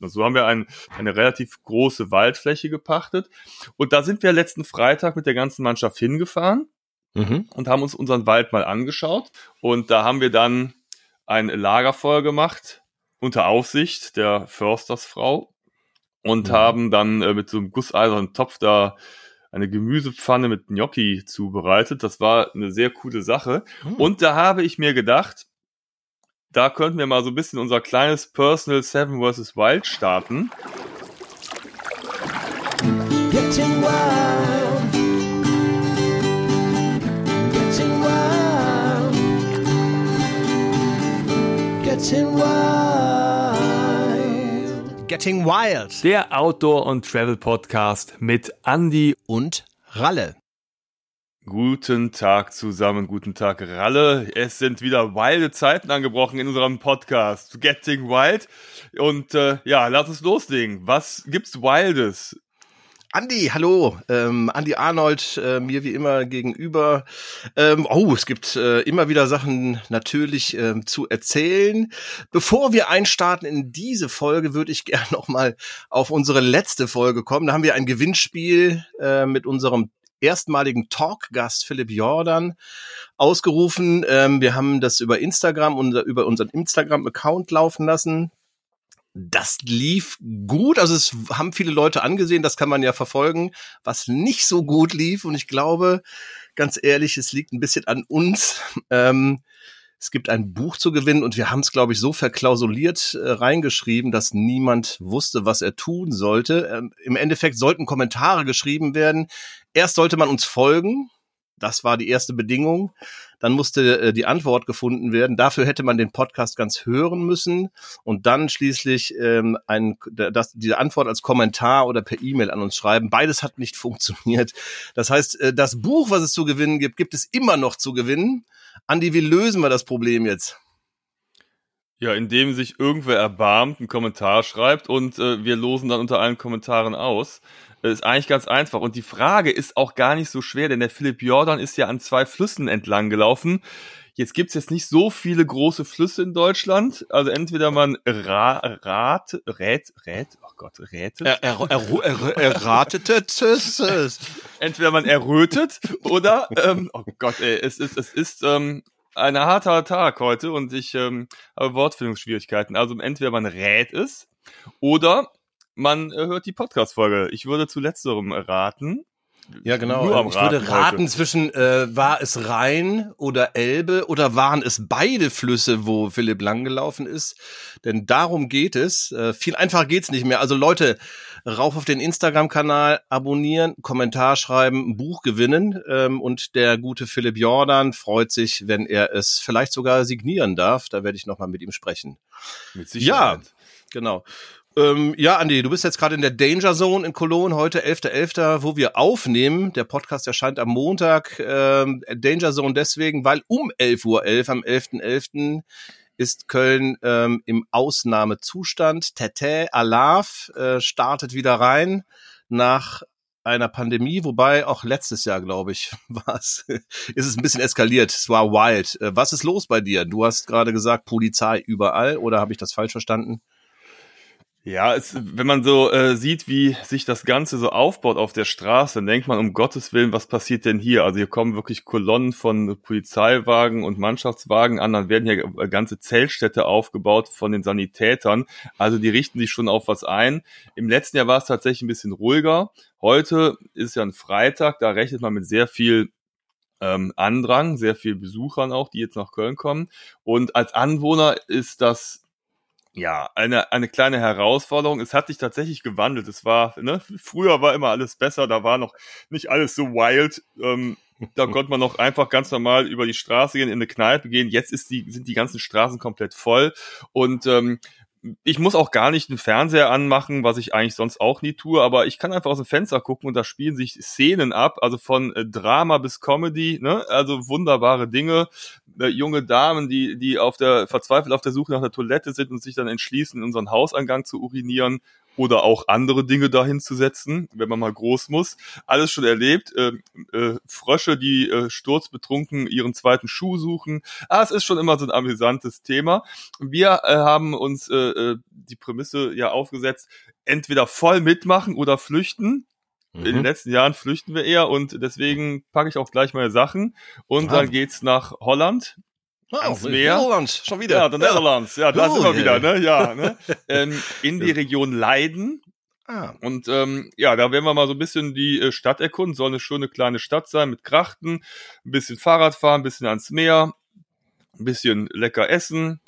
Und so haben wir ein, eine relativ große Waldfläche gepachtet. Und da sind wir letzten Freitag mit der ganzen Mannschaft hingefahren mhm. und haben uns unseren Wald mal angeschaut. Und da haben wir dann ein Lagerfeuer gemacht unter Aufsicht der Förstersfrau und mhm. haben dann äh, mit so einem gusseisernen Topf da eine Gemüsepfanne mit Gnocchi zubereitet. Das war eine sehr coole Sache. Mhm. Und da habe ich mir gedacht, da könnten wir mal so ein bisschen unser kleines Personal Seven vs. Wild starten. Getting wild. Getting wild. Getting wild. Getting Wild. Der Outdoor- und Travel-Podcast mit Andy und Ralle. Guten Tag zusammen, guten Tag Ralle. Es sind wieder wilde Zeiten angebrochen in unserem Podcast Getting Wild. Und äh, ja, lass uns loslegen. Was gibt's Wildes? Andi, hallo, ähm, Andi Arnold, äh, mir wie immer gegenüber. Ähm, oh, es gibt äh, immer wieder Sachen natürlich ähm, zu erzählen. Bevor wir einstarten in diese Folge, würde ich gerne noch mal auf unsere letzte Folge kommen. Da haben wir ein Gewinnspiel äh, mit unserem erstmaligen Talkgast Philipp Jordan ausgerufen. Ähm, wir haben das über Instagram und über unseren Instagram-Account laufen lassen. Das lief gut, also es haben viele Leute angesehen, das kann man ja verfolgen, was nicht so gut lief. Und ich glaube, ganz ehrlich, es liegt ein bisschen an uns. Ähm, es gibt ein Buch zu gewinnen und wir haben es, glaube ich, so verklausuliert äh, reingeschrieben, dass niemand wusste, was er tun sollte. Ähm, Im Endeffekt sollten Kommentare geschrieben werden. Erst sollte man uns folgen. Das war die erste Bedingung. Dann musste äh, die Antwort gefunden werden. Dafür hätte man den Podcast ganz hören müssen und dann schließlich ähm, ein, das, diese Antwort als Kommentar oder per E-Mail an uns schreiben. Beides hat nicht funktioniert. Das heißt, äh, das Buch, was es zu gewinnen gibt, gibt es immer noch zu gewinnen. Andi, wie lösen wir das Problem jetzt? Ja, indem sich irgendwer erbarmt, einen Kommentar schreibt und äh, wir losen dann unter allen Kommentaren aus. Das ist eigentlich ganz einfach. Und die Frage ist auch gar nicht so schwer, denn der Philipp Jordan ist ja an zwei Flüssen entlang gelaufen. Jetzt gibt's jetzt nicht so viele große Flüsse in Deutschland. Also entweder man ra rat, rät, rät, oh Gott, rätet. Er, er, er, er, erratetet es. entweder man errötet oder, ähm, oh Gott, ey, es ist, es ist ähm, ein harter Tag heute und ich ähm, habe Wortfindungsschwierigkeiten. Also entweder man rät es oder man äh, hört die Podcast-Folge. Ich würde zu letzterem raten. Ja, genau. Nur am ich raten würde raten heute. zwischen, äh, war es Rhein oder Elbe oder waren es beide Flüsse, wo Philipp lang gelaufen ist? Denn darum geht es. Äh, viel einfacher geht's nicht mehr. Also Leute, rauf auf den Instagram-Kanal, abonnieren, Kommentar schreiben, ein Buch gewinnen. Ähm, und der gute Philipp Jordan freut sich, wenn er es vielleicht sogar signieren darf. Da werde ich nochmal mit ihm sprechen. Mit Sicherheit. Ja, genau. Ähm, ja, Andi, du bist jetzt gerade in der Danger Zone in Cologne, heute 11.11., .11., wo wir aufnehmen. Der Podcast erscheint am Montag. Ähm, Danger Zone deswegen, weil um 11.11 Uhr, .11, am 11.11., .11., ist Köln ähm, im Ausnahmezustand. Tete Alaf äh, startet wieder rein nach einer Pandemie, wobei auch letztes Jahr, glaube ich, war es, ist es ein bisschen eskaliert. Es war wild. Äh, was ist los bei dir? Du hast gerade gesagt, Polizei überall, oder habe ich das falsch verstanden? Ja, es, wenn man so äh, sieht, wie sich das Ganze so aufbaut auf der Straße, dann denkt man, um Gottes Willen, was passiert denn hier? Also hier kommen wirklich Kolonnen von Polizeiwagen und Mannschaftswagen an, dann werden hier äh, ganze Zeltstädte aufgebaut von den Sanitätern. Also die richten sich schon auf was ein. Im letzten Jahr war es tatsächlich ein bisschen ruhiger. Heute ist ja ein Freitag, da rechnet man mit sehr viel ähm, Andrang, sehr viel Besuchern auch, die jetzt nach Köln kommen. Und als Anwohner ist das ja, eine, eine kleine Herausforderung. Es hat sich tatsächlich gewandelt. Es war, ne, früher war immer alles besser, da war noch nicht alles so wild. Ähm, da konnte man noch einfach ganz normal über die Straße gehen, in eine Kneipe gehen. Jetzt ist die, sind die ganzen Straßen komplett voll. Und ähm, ich muss auch gar nicht einen Fernseher anmachen, was ich eigentlich sonst auch nie tue, aber ich kann einfach aus dem Fenster gucken und da spielen sich Szenen ab, also von äh, Drama bis Comedy, ne? Also wunderbare Dinge. Äh, junge Damen, die, die auf der, verzweifelt auf der Suche nach der Toilette sind und sich dann entschließen, in unseren Hausangang zu urinieren oder auch andere Dinge dahin zu setzen, wenn man mal groß muss. Alles schon erlebt. Äh, äh, Frösche, die äh, sturzbetrunken ihren zweiten Schuh suchen. Ah, es ist schon immer so ein amüsantes Thema. Wir äh, haben uns äh, äh die Prämisse ja aufgesetzt, entweder voll mitmachen oder flüchten. Mhm. In den letzten Jahren flüchten wir eher und deswegen packe ich auch gleich meine Sachen und ah. dann geht's nach Holland Oh, ans Meer. Netherlands, schon wieder. Ja, der Netherlands. Ja, da oh, sind wir yeah. wieder, ne? Ja, ne? ähm, in die Region Leiden. Ah. Und ähm, ja, da werden wir mal so ein bisschen die äh, Stadt erkunden. Soll eine schöne kleine Stadt sein mit Krachten, ein bisschen Fahrrad fahren, ein bisschen ans Meer, ein bisschen lecker essen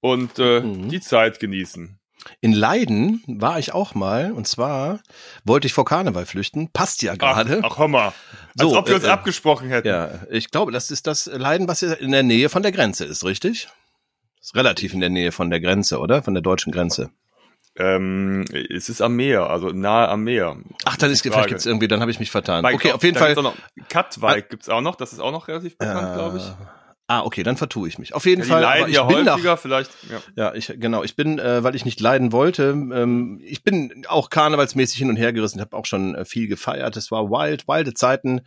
und äh, mhm. die Zeit genießen. In Leiden war ich auch mal und zwar wollte ich vor Karneval flüchten. Passt ja gerade. Ach, ach hör mal. Als so, ob wir uns äh, abgesprochen hätten. Ja, ich glaube, das ist das Leiden, was in der Nähe von der Grenze ist, richtig? Ist relativ in der Nähe von der Grenze, oder? Von der deutschen Grenze. Ähm, es ist am Meer, also nahe am Meer. Ach, dann ist vielleicht gibt's irgendwie, dann habe ich mich vertan. okay, auf jeden Fall. Noch, Katwijk gibt's auch noch, das ist auch noch relativ bekannt, äh, glaube ich. Ah, okay, dann vertue ich mich. Auf jeden ja, Fall. Leiden ich ja bin häufiger, nach, vielleicht. Ja. ja, ich genau. Ich bin, äh, weil ich nicht leiden wollte. Ähm, ich bin auch karnevalsmäßig hin und her gerissen. Habe auch schon äh, viel gefeiert. Es war wild, wilde Zeiten.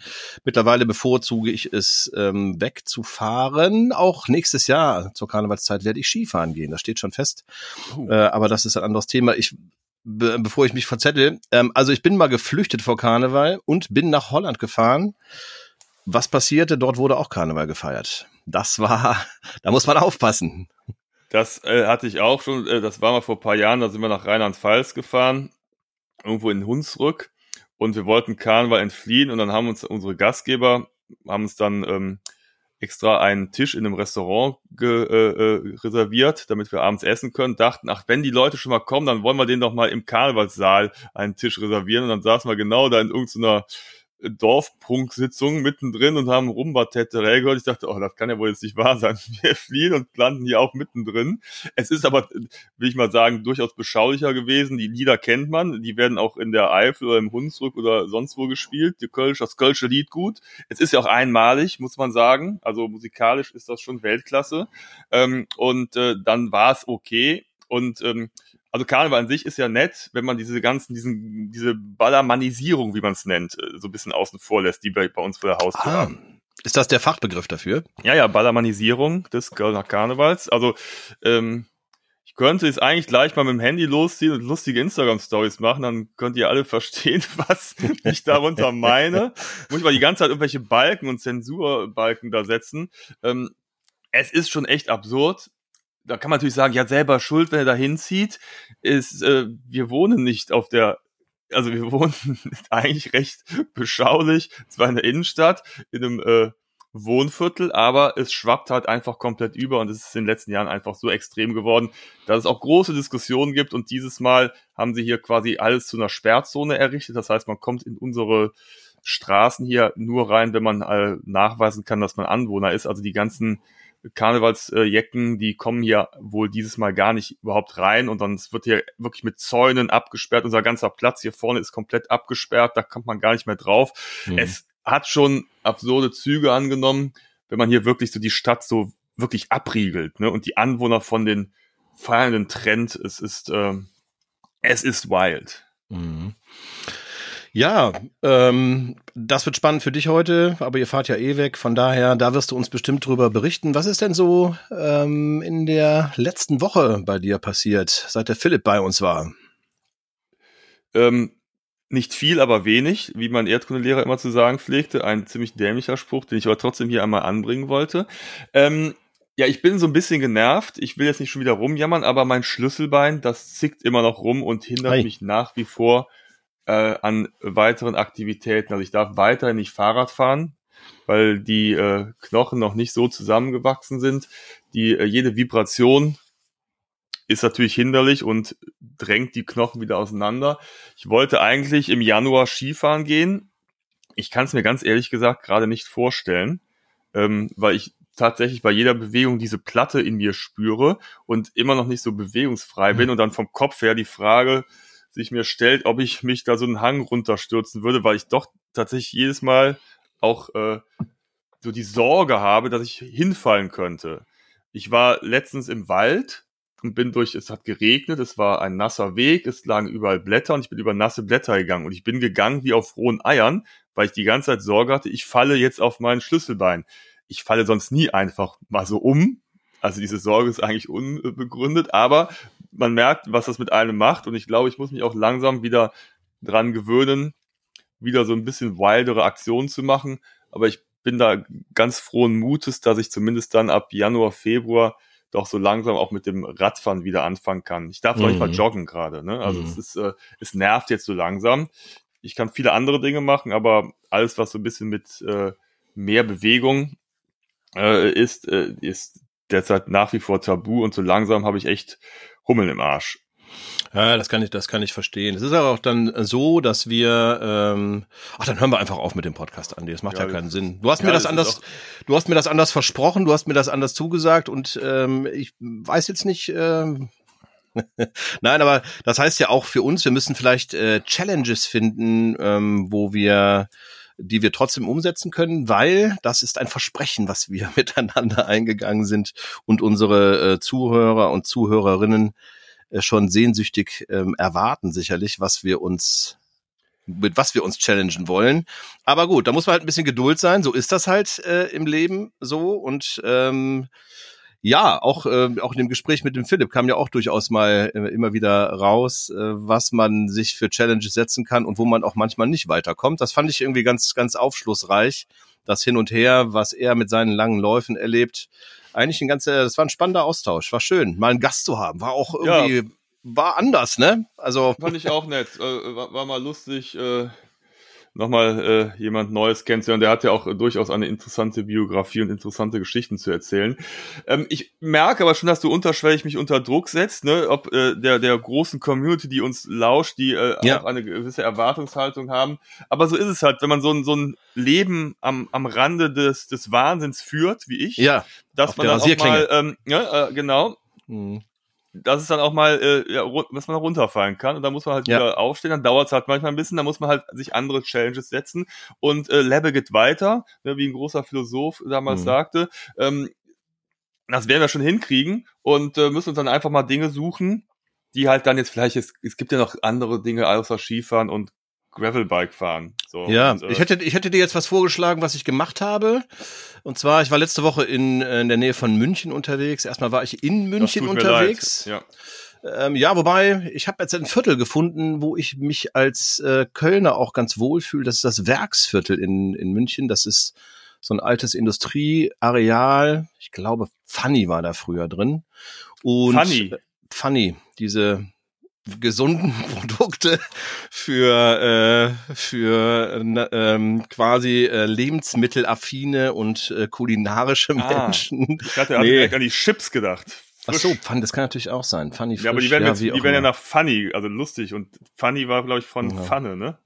Mittlerweile bevorzuge ich es, ähm, wegzufahren. Auch nächstes Jahr zur Karnevalszeit werde ich Skifahren gehen. Das steht schon fest. Uh. Äh, aber das ist ein anderes Thema. Ich be bevor ich mich verzettel. Ähm, also ich bin mal geflüchtet vor Karneval und bin nach Holland gefahren. Was passierte? Dort wurde auch Karneval gefeiert das war, da muss man aufpassen. Das äh, hatte ich auch schon, äh, das war mal vor paar Jahren, da sind wir nach Rheinland-Pfalz gefahren, irgendwo in Hunsrück. Und wir wollten Karneval entfliehen und dann haben uns unsere Gastgeber, haben uns dann ähm, extra einen Tisch in einem Restaurant ge, äh, äh, reserviert, damit wir abends essen können, dachten, ach, wenn die Leute schon mal kommen, dann wollen wir denen doch mal im Karnevalssaal einen Tisch reservieren. Und dann saßen wir genau da in irgendeiner Dorfprunksitzung mittendrin und haben Rumba-Teterell gehört. Ich dachte, oh, das kann ja wohl jetzt nicht wahr sein. Wir fliehen und landen hier auch mittendrin. Es ist aber, will ich mal sagen, durchaus beschaulicher gewesen. Die Lieder kennt man. Die werden auch in der Eifel oder im Hunsrück oder sonst wo gespielt. Die Kölsch, das Kölsche Lied gut. Es ist ja auch einmalig, muss man sagen. Also musikalisch ist das schon Weltklasse. Ähm, und äh, dann war es okay. Und ähm, also Karneval an sich ist ja nett, wenn man diese ganzen, diesen, diese Ballermannisierung, wie man es nennt, äh, so ein bisschen außen vor lässt, die wir bei uns vor der Haustür ah. haben. Ist das der Fachbegriff dafür? Ja, ja, Ballermannisierung des Kölner Karnevals. Also, ähm, ich könnte jetzt eigentlich gleich mal mit dem Handy losziehen und lustige Instagram-Stories machen, dann könnt ihr alle verstehen, was ich darunter meine. Muss ich mal die ganze Zeit irgendwelche Balken und Zensurbalken da setzen. Ähm, es ist schon echt absurd da kann man natürlich sagen, ja selber schuld, wenn er da hinzieht, ist, äh, wir wohnen nicht auf der, also wir wohnen eigentlich recht beschaulich, zwar in der Innenstadt, in einem äh, Wohnviertel, aber es schwappt halt einfach komplett über und es ist in den letzten Jahren einfach so extrem geworden, dass es auch große Diskussionen gibt und dieses Mal haben sie hier quasi alles zu einer Sperrzone errichtet. Das heißt, man kommt in unsere Straßen hier nur rein, wenn man äh, nachweisen kann, dass man Anwohner ist. Also die ganzen Karnevalsjecken, die kommen hier wohl dieses Mal gar nicht überhaupt rein und dann wird hier wirklich mit Zäunen abgesperrt. Unser ganzer Platz hier vorne ist komplett abgesperrt, da kommt man gar nicht mehr drauf. Mhm. Es hat schon absurde Züge angenommen, wenn man hier wirklich so die Stadt so wirklich abriegelt ne? und die Anwohner von den feiernden trennt. Es ist, äh, es ist wild. Mhm. Ja, ähm, das wird spannend für dich heute, aber ihr fahrt ja eh weg, von daher, da wirst du uns bestimmt drüber berichten. Was ist denn so ähm, in der letzten Woche bei dir passiert, seit der Philipp bei uns war? Ähm, nicht viel, aber wenig, wie mein Erdkundelehrer immer zu sagen pflegte. Ein ziemlich dämlicher Spruch, den ich aber trotzdem hier einmal anbringen wollte. Ähm, ja, ich bin so ein bisschen genervt. Ich will jetzt nicht schon wieder rumjammern, aber mein Schlüsselbein, das zickt immer noch rum und hindert Hi. mich nach wie vor äh, an weiteren Aktivitäten. Also ich darf weiterhin nicht Fahrrad fahren, weil die äh, Knochen noch nicht so zusammengewachsen sind. Die äh, jede Vibration ist natürlich hinderlich und drängt die Knochen wieder auseinander. Ich wollte eigentlich im Januar Skifahren gehen. Ich kann es mir ganz ehrlich gesagt gerade nicht vorstellen, ähm, weil ich tatsächlich bei jeder Bewegung diese Platte in mir spüre und immer noch nicht so bewegungsfrei bin mhm. und dann vom Kopf her die Frage, sich mir stellt, ob ich mich da so einen Hang runterstürzen würde, weil ich doch tatsächlich jedes Mal auch äh, so die Sorge habe, dass ich hinfallen könnte. Ich war letztens im Wald und bin durch, es hat geregnet, es war ein nasser Weg, es lagen überall Blätter und ich bin über nasse Blätter gegangen und ich bin gegangen wie auf rohen Eiern, weil ich die ganze Zeit Sorge hatte, ich falle jetzt auf mein Schlüsselbein. Ich falle sonst nie einfach mal so um. Also diese Sorge ist eigentlich unbegründet, aber man merkt, was das mit einem macht und ich glaube, ich muss mich auch langsam wieder dran gewöhnen, wieder so ein bisschen wildere Aktionen zu machen. Aber ich bin da ganz frohen Mutes, dass ich zumindest dann ab Januar, Februar doch so langsam auch mit dem Radfahren wieder anfangen kann. Ich darf noch nicht mal mhm. joggen gerade. Ne? Also mhm. es ist, äh, es nervt jetzt so langsam. Ich kann viele andere Dinge machen, aber alles, was so ein bisschen mit äh, mehr Bewegung äh, ist, äh, ist derzeit nach wie vor tabu und so langsam habe ich echt Hummeln im Arsch. Ja, das kann ich, das kann ich verstehen. Es ist aber auch dann so, dass wir, ähm, ach, dann hören wir einfach auf mit dem Podcast, Andi. Das macht ja, ja keinen Sinn. Du hast ja, mir das, das anders, du hast mir das anders versprochen, du hast mir das anders zugesagt und ähm, ich weiß jetzt nicht. Ähm, Nein, aber das heißt ja auch für uns, wir müssen vielleicht äh, Challenges finden, ähm, wo wir die wir trotzdem umsetzen können, weil das ist ein Versprechen, was wir miteinander eingegangen sind und unsere äh, Zuhörer und Zuhörerinnen äh, schon sehnsüchtig ähm, erwarten, sicherlich, was wir uns mit was wir uns challengen wollen. Aber gut, da muss man halt ein bisschen Geduld sein. So ist das halt äh, im Leben so. Und ähm, ja, auch, äh, auch in dem Gespräch mit dem Philipp kam ja auch durchaus mal äh, immer wieder raus, äh, was man sich für Challenges setzen kann und wo man auch manchmal nicht weiterkommt. Das fand ich irgendwie ganz, ganz aufschlussreich. Das Hin und Her, was er mit seinen langen Läufen erlebt, eigentlich ein ganzer, das war ein spannender Austausch. War schön, mal einen Gast zu haben. War auch irgendwie, ja. war anders, ne? Also. Fand ich auch nett. Äh, war, war, mal lustig, äh, nochmal äh, jemand Neues kennenzulernen. Der hat ja auch äh, durchaus eine interessante Biografie und interessante Geschichten zu erzählen. Ähm, ich merke aber schon, dass du unterschwellig mich unter Druck setzt, ne? ob äh, der, der großen Community, die uns lauscht, die äh, ja. auch eine gewisse Erwartungshaltung haben. Aber so ist es halt, wenn man so ein, so ein Leben am, am Rande des, des Wahnsinns führt, wie ich, ja, dass man dann auch mal, ähm, ja, äh, genau, mhm dass es dann auch mal, äh, ja, dass man runterfallen kann und dann muss man halt ja. wieder aufstehen, dann dauert es halt manchmal ein bisschen, dann muss man halt sich andere Challenges setzen und äh, Level geht weiter, ne, wie ein großer Philosoph damals mhm. sagte. Ähm, das werden wir schon hinkriegen und äh, müssen uns dann einfach mal Dinge suchen, die halt dann jetzt vielleicht, es, es gibt ja noch andere Dinge außer Skifahren und Gravelbike fahren. So, ja, und, äh, ich hätte, ich hätte dir jetzt was vorgeschlagen, was ich gemacht habe. Und zwar, ich war letzte Woche in, äh, in der Nähe von München unterwegs. Erstmal war ich in München unterwegs. Ja. Ähm, ja, wobei, ich habe jetzt ein Viertel gefunden, wo ich mich als äh, Kölner auch ganz wohl fühle. Das ist das Werksviertel in, in München. Das ist so ein altes Industrieareal. Ich glaube, Funny war da früher drin. Und Funny. Funny, diese gesunden Produkte für äh, für äh, ähm, quasi äh, lebensmittelaffine und äh, kulinarische ah, Menschen. Ich hatte nee. an die Chips gedacht. Frisch. Ach so, Fun, das kann natürlich auch sein. Funny frisch, Ja, aber die werden, ja, jetzt, die werden ja nach Funny, also lustig und Funny war glaube ich von ja. Pfanne, ne?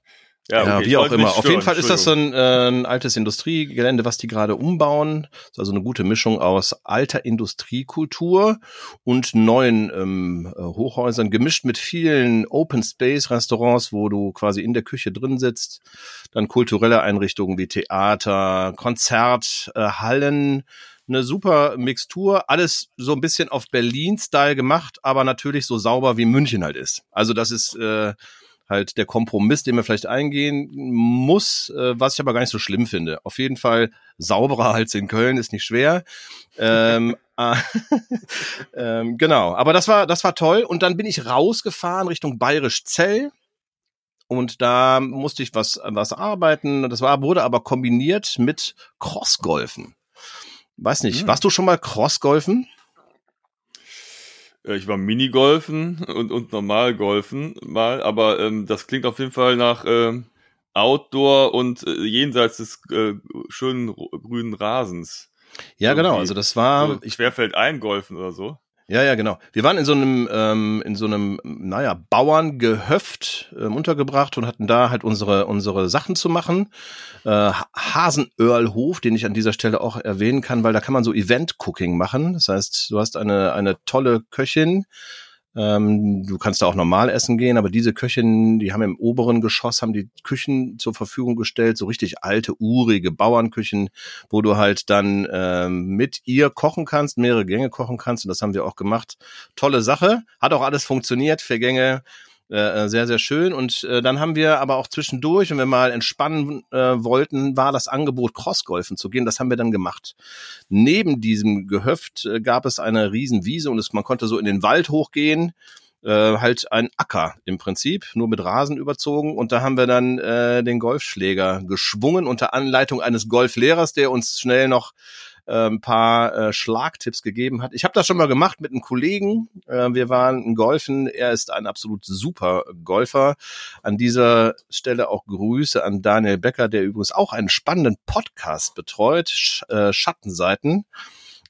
Ja, okay. ja wie auch immer. Auf jeden Fall ist das so ein, äh, ein altes Industriegelände, was die gerade umbauen. Das ist also eine gute Mischung aus alter Industriekultur und neuen ähm, äh, Hochhäusern, gemischt mit vielen Open Space Restaurants, wo du quasi in der Küche drin sitzt. Dann kulturelle Einrichtungen wie Theater, Konzerthallen, äh, eine super Mixtur, alles so ein bisschen auf Berlin-Style gemacht, aber natürlich so sauber wie München halt ist. Also das ist äh, halt der Kompromiss, den man vielleicht eingehen muss, äh, was ich aber gar nicht so schlimm finde. Auf jeden Fall sauberer als in Köln ist nicht schwer. ähm, äh, ähm, genau, aber das war das war toll und dann bin ich rausgefahren Richtung Bayerisch Zell und da musste ich was was arbeiten. Das war wurde aber kombiniert mit Crossgolfen. Weiß nicht, hm. warst du schon mal Crossgolfen? Äh, ich war Minigolfen und, und normal Golfen mal, aber ähm, das klingt auf jeden Fall nach ähm, Outdoor und äh, jenseits des äh, schönen grünen Rasens. Ja, genau. Also das war. So Schwerfeld eingolfen oder so. Ja, ja, genau. Wir waren in so einem, ähm, in so einem, naja, Bauerngehöft ähm, untergebracht und hatten da halt unsere, unsere Sachen zu machen. Äh, Hasenörlhof, den ich an dieser Stelle auch erwähnen kann, weil da kann man so Event-Cooking machen. Das heißt, du hast eine, eine tolle Köchin, Ähm, du kannst da auch normal essen gehen, aber diese Köchin, die haben im oberen Geschoss, haben die Küchen zur Verfügung gestellt, so richtig alte, urige Bauernküchen, wo du halt dann ähm, mit ihr kochen kannst, mehrere Gänge kochen kannst. Und das haben wir auch gemacht. Tolle Sache, hat auch alles funktioniert, vier Gänge, äh, sehr, sehr schön. Und äh, dann haben wir aber auch zwischendurch, wenn wir mal entspannen äh, wollten, war das Angebot, Crossgolfen zu gehen. Das haben wir dann gemacht. Neben diesem Gehöft äh, gab es eine Riesenwiese und es, man konnte so in den Wald hochgehen. Äh, halt ein Acker im Prinzip, nur mit Rasen überzogen. Und da haben wir dann äh, den Golfschläger geschwungen unter Anleitung eines Golflehrers, der uns schnell noch ein paar äh, Schlagtipps gegeben hat. Ich habe das schon mal gemacht mit einem Kollegen. Äh, wir waren golfen. Er ist ein absolut super Golfer. An dieser Stelle auch Grüße an Daniel Becker, der übrigens auch einen spannenden Podcast betreut, äh, Schattenseiten.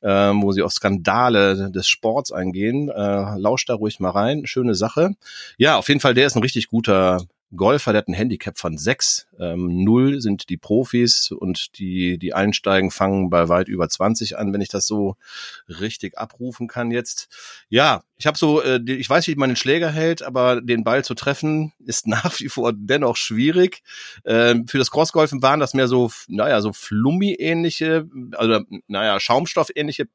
Ähm, wo sie auf Skandale des Sports eingehen. Äh, lauscht da ruhig mal rein. Schöne Sache. Ja, auf jeden Fall, der ist ein richtig guter Golfer, der hat ein Handicap von sechs. Ähm, null sind die Profis und die, die einsteigen, fangen bei weit über 20 an, wenn ich das so richtig abrufen kann jetzt. Ja, ich habe so, äh, ich weiß, wie man den Schläger hält, aber den Ball zu treffen ist nach wie vor dennoch schwierig. Ähm, für das Crossgolfen waren das mehr so, naja, so Flummi-ähnliche, also naja, Schaumstoff-ähnliche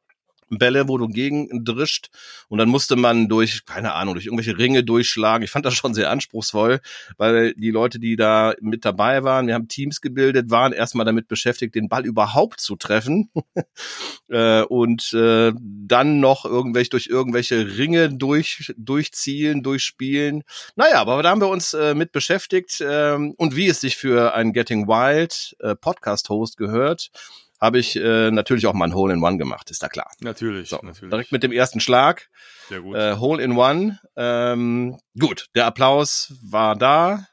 Bälle, wo du gegen drischt und dann musste man durch, keine Ahnung, durch irgendwelche Ringe durchschlagen. Ich fand das schon sehr anspruchsvoll, weil die Leute, die da mit dabei waren, wir haben Teams gebildet, waren erstmal damit beschäftigt, den Ball überhaupt zu treffen äh, und äh, dann noch irgendwelche durch irgendwelche Ringe durch durchzielen, durchspielen. Naja, aber da haben wir uns äh, mit beschäftigt ähm, und wie es sich für einen Getting Wild Podcast-Host gehört, habe ich äh, natürlich auch mal ein Hole in One gemacht, ist da klar. Natürlich, so, natürlich. Direkt mit dem ersten Schlag. Sehr gut. Äh, Hole in One. Ähm, gut, der Applaus war da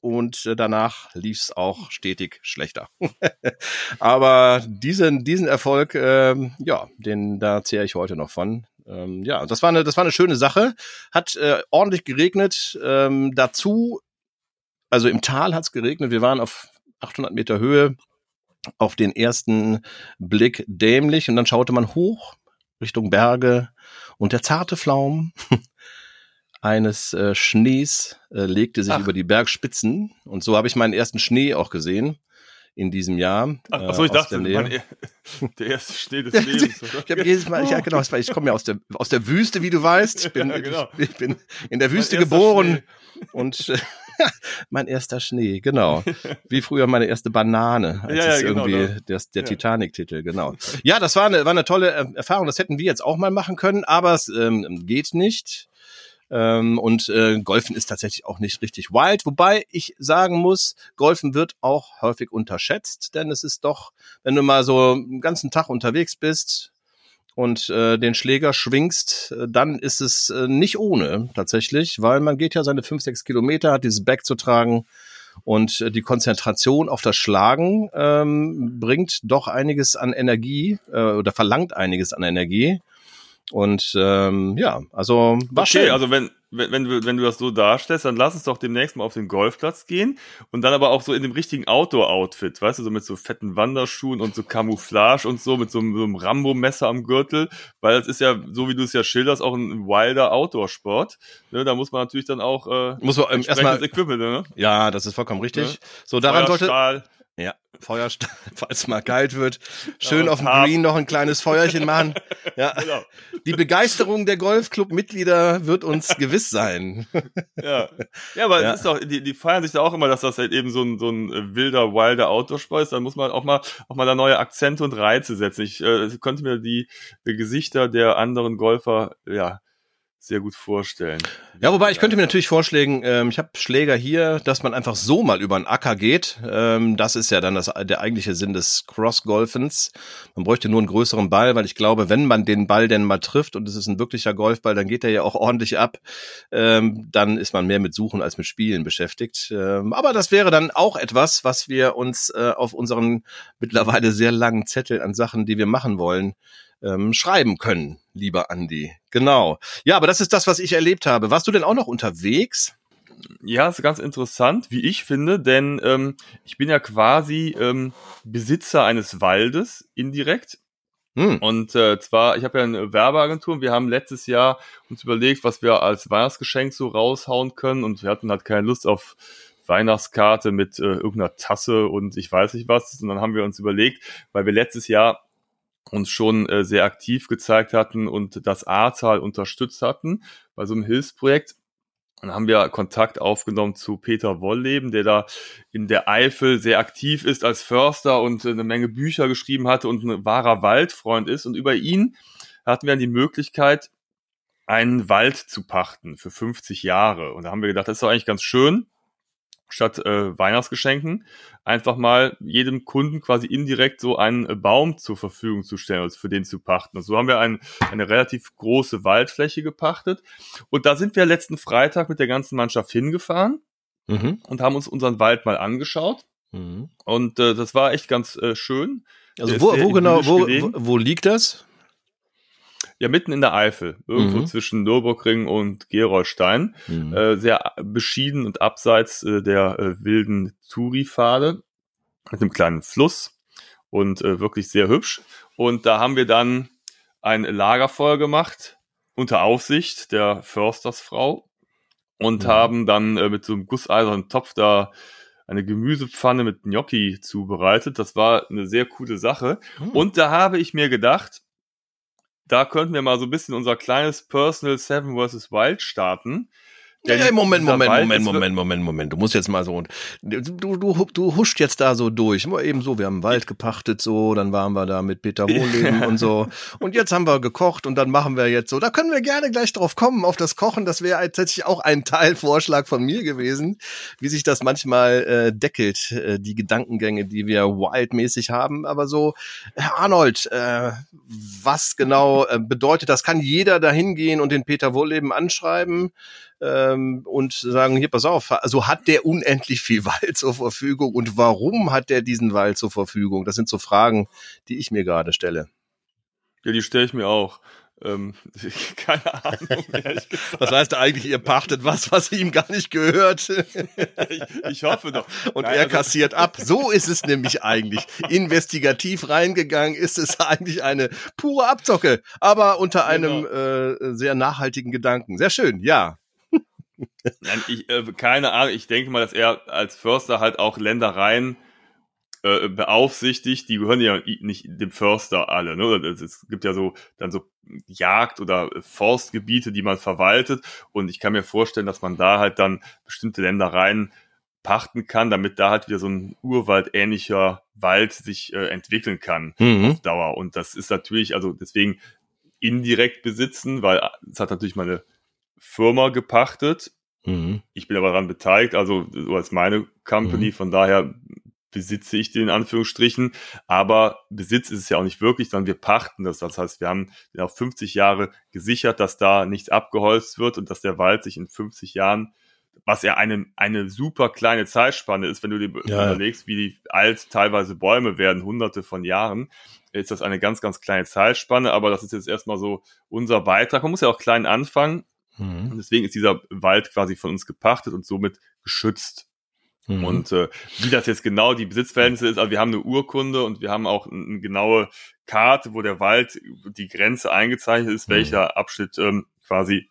und äh, danach lief es auch stetig schlechter. Aber diesen, diesen Erfolg, ähm, ja, den da zehre ich heute noch von. Ähm, ja, das war eine, das war eine schöne Sache. Hat äh, ordentlich geregnet. Ähm, dazu, also im Tal hat's geregnet. Wir waren auf 800 Meter Höhe auf den ersten Blick dämlich und dann schaute man hoch Richtung Berge und der zarte Flaum eines äh, Schnees äh, legte sich Ach. über die Bergspitzen und so habe ich meinen ersten Schnee auch gesehen in diesem Jahr. Ach, achso, ich äh, dachte, der, e der, erste Schnee des Lebens. Oder? ich habe jedes Mal, ja genau, ich komme ja aus der aus der Wüste, wie du weißt. Ich bin, ja, genau. ich, ich, bin in der Wüste geboren Schnee. und äh, mein erster Schnee, genau. Wie früher meine erste Banane, als ja, ja, genau, irgendwie das, der ja. Titanic-Titel, genau. Ja, das war eine, war eine tolle äh, Erfahrung. Das hätten wir jetzt auch mal machen können, aber es ähm, geht nicht. Ähm, und äh, Golfen ist tatsächlich auch nicht richtig wild. Wobei ich sagen muss, Golfen wird auch häufig unterschätzt, denn es ist doch, wenn du mal so einen ganzen Tag unterwegs bist, und äh, den Schläger schwingst, äh, dann ist es äh, nicht ohne tatsächlich, weil man geht ja seine fünf, sechs Kilometer, hat dieses Bag zu tragen und äh, die Konzentration auf das Schlagen ähm, bringt doch einiges an Energie äh, oder verlangt einiges an Energie. Und ähm, ja, also war okay, schön. also wenn, wenn, wenn, du, wenn du das so darstellst, dann lass uns doch demnächst mal auf den Golfplatz gehen und dann aber auch so in dem richtigen Outdoor-Outfit, weißt du, so mit so fetten Wanderschuhen und so Camouflage und so, mit so, so einem Rambo-Messer am Gürtel, weil das ist ja, so wie du es ja schilderst, auch ein wilder Outdoor-Sport. Ne, da muss man natürlich dann auch äh, muss man erstmal Equipment, ne? Ja, das ist vollkommen richtig. Ja? So daran sollte ja, Feuerstahl, falls mal kalt wird. Schön ja, auf dem Green noch ein kleines Feuerchen machen. Ja. Genau. Die Begeisterung der Golfclub-Mitglieder wird uns gewiss sein. Ja, ja aber ja. es ist auch, die, die feiern sich da auch immer, dass das halt eben so ein, so ein äh, wilder, wilder Outdoor-Sport ist. Dann muss man auch mal, auch mal da neue Akzente und Reize setzen. Ich äh, konnte mir die, die Gesichter der anderen Golfer, ja, sehr gut vorstellen. Ja, wobei ich könnte mir natürlich vorschlagen, ähm, ich habe Schläger hier, dass man einfach so mal über einen Acker geht. Ähm, das ist ja dann das, der eigentliche Sinn des Cross-Golfens. Man bräuchte nur einen größeren Ball, weil ich glaube, wenn man den Ball denn mal trifft und es ist ein wirklicher Golfball, dann geht er ja auch ordentlich ab. Ähm, dann ist man mehr mit Suchen als mit Spielen beschäftigt. Ähm, aber das wäre dann auch etwas, was wir uns äh, auf unseren mittlerweile sehr langen Zettel an Sachen, die wir machen wollen, ähm, schreiben können, lieber Andi. Genau. Ja, aber das ist das, was ich erlebt habe. Warst du denn auch noch unterwegs? Ja, ist ganz interessant, wie ich finde, denn ähm, ich bin ja quasi ähm, Besitzer eines Waldes indirekt. Hm. Und äh, zwar, ich habe ja eine Werbeagentur und wir haben letztes Jahr uns überlegt, was wir als Weihnachtsgeschenk so raushauen können und wir hatten halt keine Lust auf Weihnachtskarte mit äh, irgendeiner Tasse und ich weiß nicht was. Und dann haben wir uns überlegt, weil wir letztes Jahr uns schon äh, sehr aktiv gezeigt hatten und das Ahrtal unterstützt hatten bei so einem Hilfsprojekt. Dann haben wir Kontakt aufgenommen zu Peter Wollleben, der da in der Eifel sehr aktiv ist als Förster und eine Menge Bücher geschrieben hatte und ein wahrer Waldfreund ist. Und über ihn hatten wir dann die Möglichkeit, einen Wald zu pachten für 50 Jahre. Und da haben wir gedacht, das ist doch eigentlich ganz schön, statt äh, Weihnachtsgeschenken einfach mal jedem Kunden quasi indirekt so einen äh, Baum zur Verfügung zu stellen, also für den zu pachten. Und so haben wir ein, eine relativ große Waldfläche gepachtet. Und da sind wir letzten Freitag mit der ganzen Mannschaft hingefahren mhm. und haben uns unseren Wald mal angeschaut. Mhm. Und äh, das war echt ganz äh, schön. Also wo, wo genau, wo, wo liegt das? Ja, mitten in der Eifel, irgendwo mhm. zwischen Nürburgring und Gerolstein. Mhm. Äh, sehr beschieden und abseits äh, der äh, wilden Touri-Pfade mit einem kleinen Fluss und äh, wirklich sehr hübsch. Und da haben wir dann ein Lagerfeuer gemacht unter Aufsicht der Förstersfrau und mhm. haben dann äh, mit so einem gusseisernen Topf da eine Gemüsepfanne mit Gnocchi zubereitet. Das war eine sehr coole Sache. Mhm. Und da habe ich mir gedacht, da könnten wir mal so ein bisschen unser kleines Personal Seven vs. Wild starten. Ja, ja, Moment, Moment, Moment, Moment, Moment, Moment. Du musst jetzt mal so, du, du, du huscht jetzt da so durch. Eben so, wir haben Wald gepachtet so, dann waren wir da mit Peter Wohleben und so. Und jetzt haben wir gekocht und dann machen wir jetzt so. Da können wir gerne gleich drauf kommen, auf das Kochen. Das wäre tatsächlich auch ein Teilvorschlag von mir gewesen, wie sich das manchmal äh, deckelt, äh, die Gedankengänge, die wir wildmäßig haben. Aber so, Herr Arnold, äh, was genau äh, bedeutet das? Kann jeder da hingehen und den Peter Wohleben anschreiben? Ähm, und sagen, hier, pass auf, also hat der unendlich viel Wald zur Verfügung und warum hat der diesen Wald zur Verfügung? Das sind so Fragen, die ich mir gerade stelle. Ja, die stelle ich mir auch. Ähm, keine Ahnung. Was heißt eigentlich, ihr pachtet was, was ihm gar nicht gehört? ich, ich hoffe doch. Und Nein, er also kassiert ab. So ist es nämlich eigentlich. Investigativ reingegangen ist es eigentlich eine pure Abzocke, aber unter einem genau. äh, sehr nachhaltigen Gedanken. Sehr schön, ja. Nein, ich, äh, keine Ahnung, ich denke mal, dass er als Förster halt auch Ländereien äh, beaufsichtigt, die gehören ja nicht dem Förster alle. Ne? Es gibt ja so dann so Jagd- oder Forstgebiete, die man verwaltet. Und ich kann mir vorstellen, dass man da halt dann bestimmte Ländereien pachten kann, damit da halt wieder so ein Urwald-ähnlicher Wald sich äh, entwickeln kann mhm. auf Dauer. Und das ist natürlich, also deswegen indirekt besitzen, weil es hat natürlich mal eine Firma gepachtet. Mhm. Ich bin aber daran beteiligt, also so als meine Company, mhm. von daher besitze ich den in Anführungsstrichen, aber Besitz ist es ja auch nicht wirklich, sondern wir pachten das. Das heißt, wir haben auf 50 Jahre gesichert, dass da nichts abgeholzt wird und dass der Wald sich in 50 Jahren, was ja eine, eine super kleine Zeitspanne ist, wenn du dir ja. überlegst, wie alt teilweise Bäume werden, hunderte von Jahren, ist das eine ganz, ganz kleine Zeitspanne, aber das ist jetzt erstmal so unser Beitrag. Man muss ja auch klein anfangen Mhm. Und deswegen ist dieser Wald quasi von uns gepachtet und somit geschützt. Mhm. Und äh, wie das jetzt genau die Besitzverhältnisse ist, also wir haben eine Urkunde und wir haben auch eine genaue Karte, wo der Wald die Grenze eingezeichnet ist, mhm. welcher Abschnitt ähm, quasi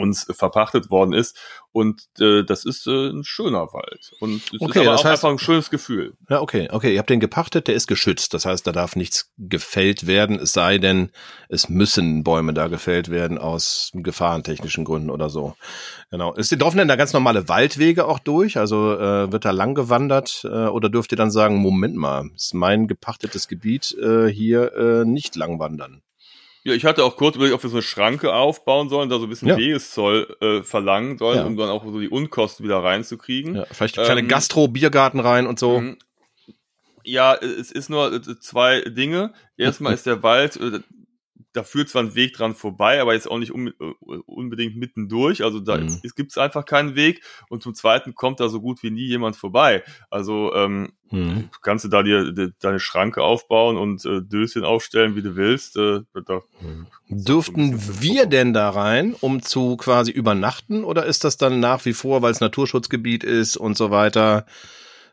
uns verpachtet worden ist. Und äh, das ist äh, ein schöner Wald. Und es okay, ist aber auch heißt, einfach ein schönes Gefühl. Ja, okay, okay. Ihr habt den gepachtet, der ist geschützt. Das heißt, da darf nichts gefällt werden, es sei denn, es müssen Bäume da gefällt werden aus gefahrentechnischen Gründen oder so. Genau. Ist, laufen denn da ganz normale Waldwege auch durch? Also äh, wird da lang gewandert? Äh, oder dürft ihr dann sagen, Moment mal, ist mein gepachtetes Gebiet äh, hier äh, nicht lang wandern? Ja, ich hatte auch kurz überlegt, ob wir so eine Schranke aufbauen sollen, da so ein bisschen ja. Wegeszoll äh, verlangen sollen, ja. um dann auch so die Unkosten wieder reinzukriegen. Ja, vielleicht ähm, kleine Gastro-Biergarten rein und so. Mhm. Ja, es ist nur äh, zwei Dinge. Erstmal ist der Wald, äh, da führt zwar ein Weg dran vorbei, aber jetzt auch nicht un äh, unbedingt mittendurch. Also da mhm. gibt es einfach keinen Weg. Und zum Zweiten kommt da so gut wie nie jemand vorbei. Also ähm, mhm. kannst du da dir de, deine Schranke aufbauen und äh, Döschen aufstellen, wie du willst. Äh, da, mhm. Dürften wir denn da rein, um zu quasi übernachten? Oder ist das dann nach wie vor, weil es Naturschutzgebiet ist und so weiter?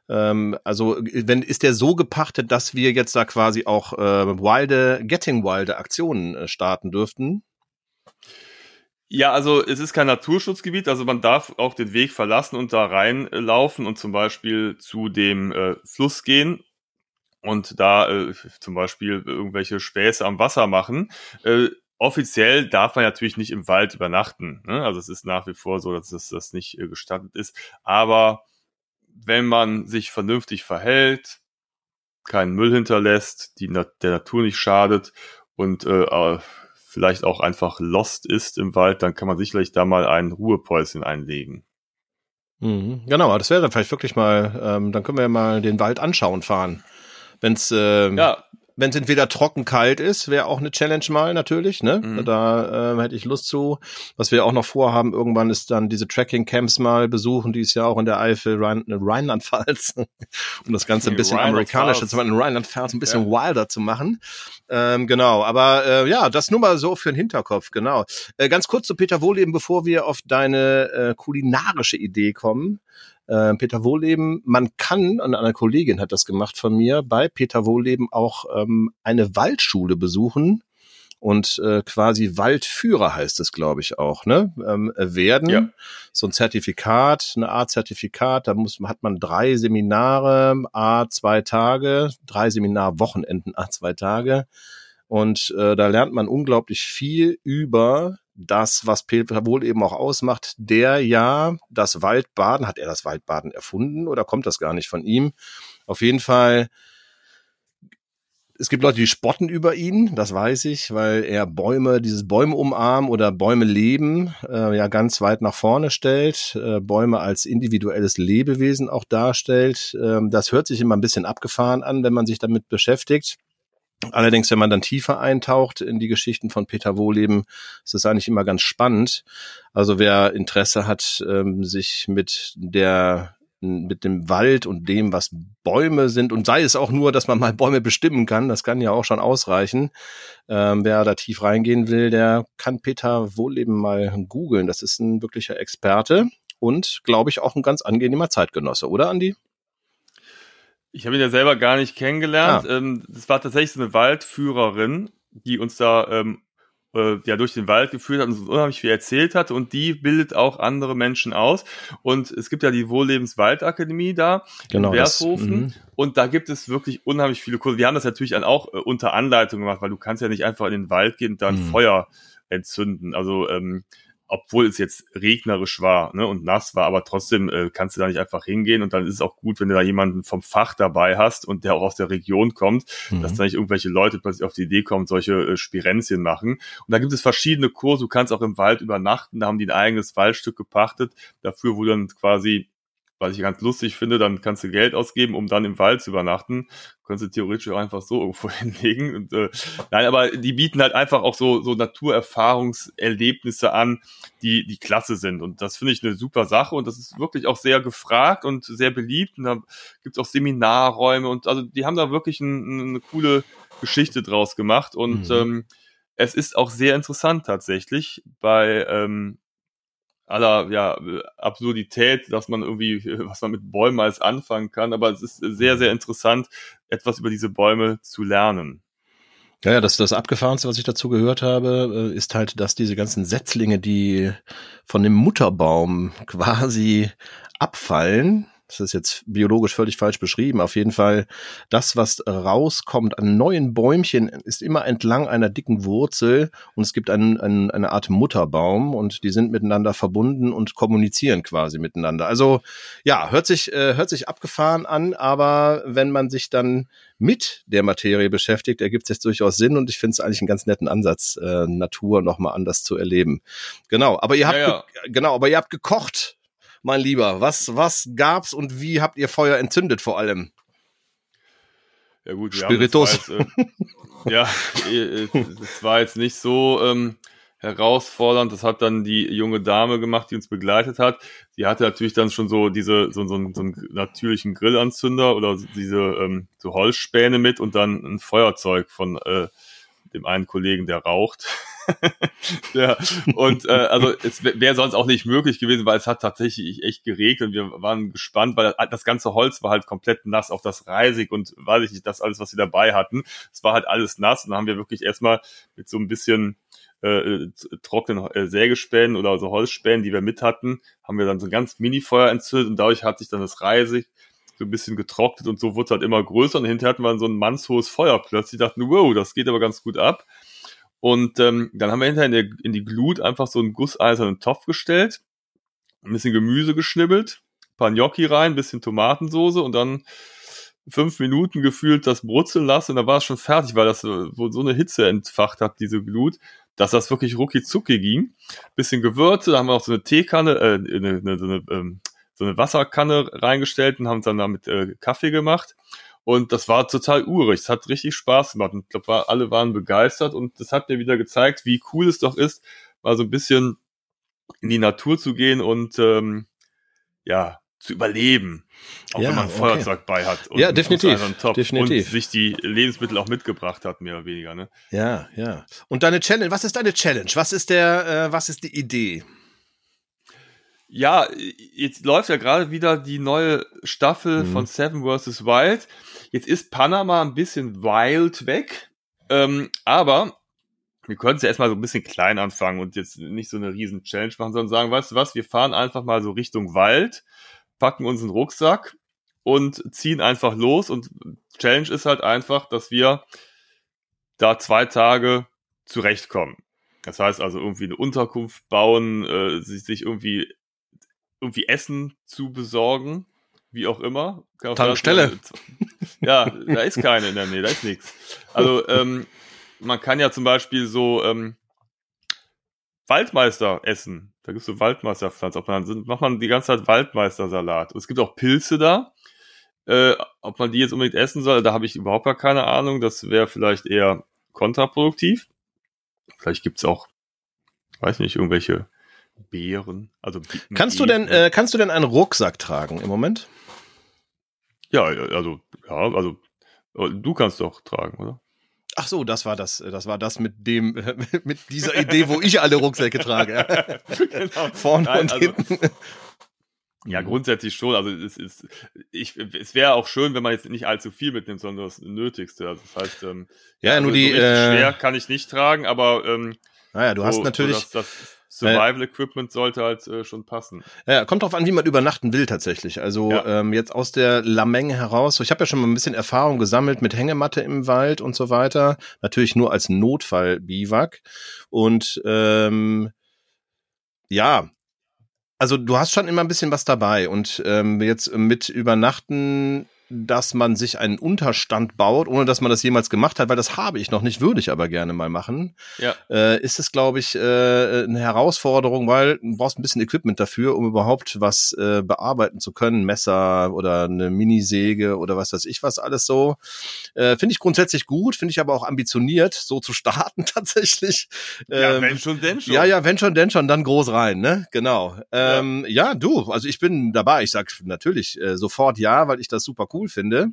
Ähm, also wenn ist der so gepachtet, dass wir jetzt da quasi auch äh, wilde, getting wilde Aktionen äh, starten dürften? Ja, also es ist kein Naturschutzgebiet, also man darf auch den Weg verlassen und da reinlaufen und zum Beispiel zu dem äh, Fluss gehen und da äh, zum Beispiel irgendwelche Späße am Wasser machen. Äh, offiziell darf man natürlich nicht im Wald übernachten. Ne? Also es ist nach wie vor so, dass das, das nicht äh, gestattet ist. Aber wenn man sich vernünftig verhält, keinen Müll hinterlässt, die, der Natur nicht schadet und äh, vielleicht auch einfach lost ist im Wald, dann kann man sicherlich da mal ein Ruhepäuschen einlegen. Mhm, genau, das wäre dann vielleicht wirklich mal, ähm, dann können wir ja mal den Wald anschauen fahren. Wenn es ähm, ja wenn es entweder trocken kalt ist, wäre auch eine Challenge mal natürlich, ne? Mhm. Da äh, hätte ich Lust zu. Was wir auch noch vorhaben, irgendwann ist dann diese Tracking Camps mal besuchen, die ist ja auch in der Eifel, Rhein, äh, Rheinland-Pfalz, um das Ganze ein bisschen amerikanischer zu machen, in Rheinland-Pfalz ein bisschen ja. wilder zu machen. Ähm, genau, aber äh, ja, das nur mal so für den Hinterkopf, genau. Äh, ganz kurz zu Peter Wohleben, bevor wir auf deine äh, kulinarische Idee kommen äh, Peter Wohleben, man kann, und eine Kollegin hat das gemacht von mir, bei Peter Wohleben auch ähm, eine Waldschule besuchen und äh, quasi Waldführer heißt es, glaube ich, auch, ne? Ähm, werden. Ja. So ein Zertifikat, eine Art Zertifikat, da muss, hat man drei Seminare, A, zwei Tage, drei Seminarwochenenden, A, zwei Tage. Und äh, da lernt man unglaublich viel über das, was Peter wohl eben auch ausmacht, der ja das Waldbaden, hat er das Waldbaden erfunden oder kommt das gar nicht von ihm? Auf jeden Fall, es gibt Leute, die spotten über ihn, das weiß ich, weil er Bäume, dieses Bäume umarmen oder Bäume leben, äh, ja ganz weit nach vorne stellt, äh, Bäume als individuelles Lebewesen auch darstellt. Äh, das hört sich immer ein bisschen abgefahren an, wenn man sich damit beschäftigt. Allerdings, wenn man dann tiefer eintaucht in die Geschichten von Peter Wohleben, ist das eigentlich immer ganz spannend. Also wer Interesse hat, ähm, sich mit der mit dem Wald und dem, was Bäume sind, und sei es auch nur, dass man mal Bäume bestimmen kann, das kann ja auch schon ausreichen. Ähm, wer da tief reingehen will, der kann Peter Wohleben mal googeln. Das ist ein wirklicher Experte und, glaube ich, auch ein ganz angenehmer Zeitgenosse, oder Andi? Ich habe ihn ja selber gar nicht kennengelernt. Ah. Ähm, das war tatsächlich so eine Waldführerin, die uns da ähm, äh, ja durch den Wald geführt hat und so unheimlich viel erzählt hat und die bildet auch andere Menschen aus und es gibt ja die Wohllebenswaldakademie da genau, in Wershofen das, mhm. und da gibt es wirklich unheimlich viele Kurse. Wir haben das natürlich dann auch äh, unter Anleitung gemacht, weil du kannst ja nicht einfach in den Wald gehen und dann mhm. Feuer entzünden. Also ähm, obwohl es jetzt regnerisch war ne, und nass war, aber trotzdem äh, kannst du da nicht einfach hingehen und dann ist es auch gut, wenn du da jemanden vom Fach dabei hast und der auch aus der Region kommt, mhm. dass da nicht irgendwelche Leute plötzlich auf die Idee kommen, solche äh, Spirenzien machen. Und da gibt es verschiedene Kurse, du kannst auch im Wald übernachten, da haben die ein eigenes Waldstück gepachtet, dafür wo dann quasi was ich ganz lustig finde, dann kannst du Geld ausgeben, um dann im Wald zu übernachten. Kannst du theoretisch auch einfach so irgendwo hinlegen. Und, äh, nein, aber die bieten halt einfach auch so, so Naturerfahrungserlebnisse an, die, die klasse sind. Und das finde ich eine super Sache. Und das ist wirklich auch sehr gefragt und sehr beliebt. Und da gibt's auch Seminarräume und also die haben da wirklich ein, eine coole Geschichte draus gemacht. Und mhm. ähm, es ist auch sehr interessant tatsächlich bei ähm, aller ja, Absurdität, dass man irgendwie, was man mit Bäumen als anfangen kann. Aber es ist sehr, sehr interessant, etwas über diese Bäume zu lernen. Ja, ja, das, das Abgefahrenste, was ich dazu gehört habe, äh, ist halt, dass diese ganzen Setzlinge, die von dem Mutterbaum quasi abfallen, das ist jetzt biologisch völlig falsch beschrieben. Auf jeden Fall, das, was rauskommt an neuen Bäumchen, ist immer entlang einer dicken Wurzel und es gibt einen, einen, eine Art Mutterbaum und die sind miteinander verbunden und kommunizieren quasi miteinander. Also ja, hört sich, äh, hört sich abgefahren an, aber wenn man sich dann mit der Materie beschäftigt, ergibt es jetzt durchaus Sinn und ich finde es eigentlich einen ganz netten Ansatz, äh, Natur nochmal anders zu erleben. Genau, aber ihr habt ja, ja. genau, aber ihr habt gekocht mein Lieber? Was, was gab's und wie habt ihr Feuer entzündet vor allem? Ja gut, Spiritus. Jetzt, äh, ja, äh, es war jetzt nicht so ähm, herausfordernd. Das hat dann die junge Dame gemacht, die uns begleitet hat. Die hatte natürlich dann schon so diese so, so, einen, so einen natürlichen Grillanzünder oder diese ähm, so Holzspäne mit und dann ein Feuerzeug von äh, dem einen Kollegen, der raucht. ja, und äh, also es wäre sonst auch nicht möglich gewesen, weil es hat tatsächlich echt geregnet und wir waren gespannt, weil das ganze Holz war halt komplett nass, auch das Reisig und weiß ich nicht, das alles, was sie dabei hatten. Es war halt alles nass und dann haben wir wirklich erstmal mit so ein bisschen äh, trockenen äh, Sägespänen oder so Holzspänen, die wir mit hatten, haben wir dann so ein ganz Mini-Feuer entzündet und dadurch hat sich dann das Reisig so ein bisschen getrocknet und so wurde es halt immer größer und hinterher hatten wir so ein mannshohes Feuer plötzlich, dachten, wow, das geht aber ganz gut ab. Und ähm, dann haben wir hinterher in, der, in die Glut einfach so einen gusseisernen Topf gestellt, ein bisschen Gemüse geschnibbelt, paar Gnocchi rein, bisschen Tomatensoße und dann fünf Minuten gefühlt das brutzeln lassen und dann war es schon fertig, weil das so, so eine Hitze entfacht hat, diese Glut dass das wirklich rucki zucki ging. Bisschen Gewürze, da haben wir auch so eine Teekanne, äh, eine, eine, eine, ähm, so eine Wasserkanne reingestellt und haben dann damit äh, Kaffee gemacht. Und das war total urig. Es hat richtig Spaß gemacht. Und ich glaube, alle waren begeistert. Und das hat mir wieder gezeigt, wie cool es doch ist, mal so ein bisschen in die Natur zu gehen und ähm, ja, zu überleben. Auch ja, wenn man ein Feuerzeug bei hat. Und ja, definitiv. definitiv. Und sich die Lebensmittel auch mitgebracht hat, mehr oder weniger. Ne? Ja, ja. Und deine Challenge, was ist deine Challenge? Was ist der, äh, was ist die Idee? Ja, jetzt läuft ja gerade wieder die neue Staffel mhm. von Seven vs. Wild. Jetzt ist Panama ein bisschen wild weg. Ähm, aber wir können es ja erstmal so ein bisschen klein anfangen und jetzt nicht so eine riesen Challenge machen, sondern sagen, weißt du was, wir fahren einfach mal so Richtung Wald packen unseren Rucksack und ziehen einfach los. Und Challenge ist halt einfach, dass wir da zwei Tage zurechtkommen. Das heißt also irgendwie eine Unterkunft bauen, äh, sich irgendwie irgendwie Essen zu besorgen, wie auch immer. Tankstelle. Ja, da ist keine in der Nähe, da ist nichts. Also ähm, man kann ja zum Beispiel so ähm, Waldmeister essen. Da gibt's so Waldmeisterpflanzen. Ob man, macht man die ganze Zeit Waldmeistersalat. Und es gibt auch Pilze da. Äh, ob man die jetzt unbedingt essen soll, da habe ich überhaupt gar keine Ahnung. Das wäre vielleicht eher kontraproduktiv. Vielleicht gibt's auch, weiß nicht, irgendwelche Beeren. Also kannst du denn, äh, kannst du denn einen Rucksack tragen im Moment? Ja, also ja, also du kannst doch tragen, oder? Ach so, das war das, das war das mit dem, mit dieser Idee, wo ich alle Rucksäcke trage. genau. Vorne Nein, und also, hinten. Ja, grundsätzlich schon. Also es ist, ich, es wäre auch schön, wenn man jetzt nicht allzu viel mitnimmt, sondern das Nötigste. Also das heißt, ähm, ja, also nur die so äh, schwer kann ich nicht tragen, aber ähm, naja, du so, hast natürlich so, dass, dass, Survival Equipment sollte halt äh, schon passen. Ja, kommt drauf an, wie man übernachten will tatsächlich. Also ja. ähm, jetzt aus der Lameng heraus. So, ich habe ja schon mal ein bisschen Erfahrung gesammelt mit Hängematte im Wald und so weiter. Natürlich nur als Notfall-Biwak. Und ähm, ja, also du hast schon immer ein bisschen was dabei. Und ähm, jetzt mit Übernachten dass man sich einen Unterstand baut, ohne dass man das jemals gemacht hat, weil das habe ich noch nicht, würde ich aber gerne mal machen. Ja. Äh, ist es, glaube ich, äh, eine Herausforderung, weil du brauchst ein bisschen Equipment dafür, um überhaupt was äh, bearbeiten zu können. Messer oder eine Minisäge oder was weiß ich was alles so. Äh, finde ich grundsätzlich gut, finde ich aber auch ambitioniert, so zu starten tatsächlich. Ja, ähm, wenn schon, denn schon. Ja, ja, wenn schon, denn schon, dann groß rein, ne? Genau. Ähm, ja. ja, du, also ich bin dabei. Ich sag natürlich äh, sofort ja, weil ich das super cool cool finde.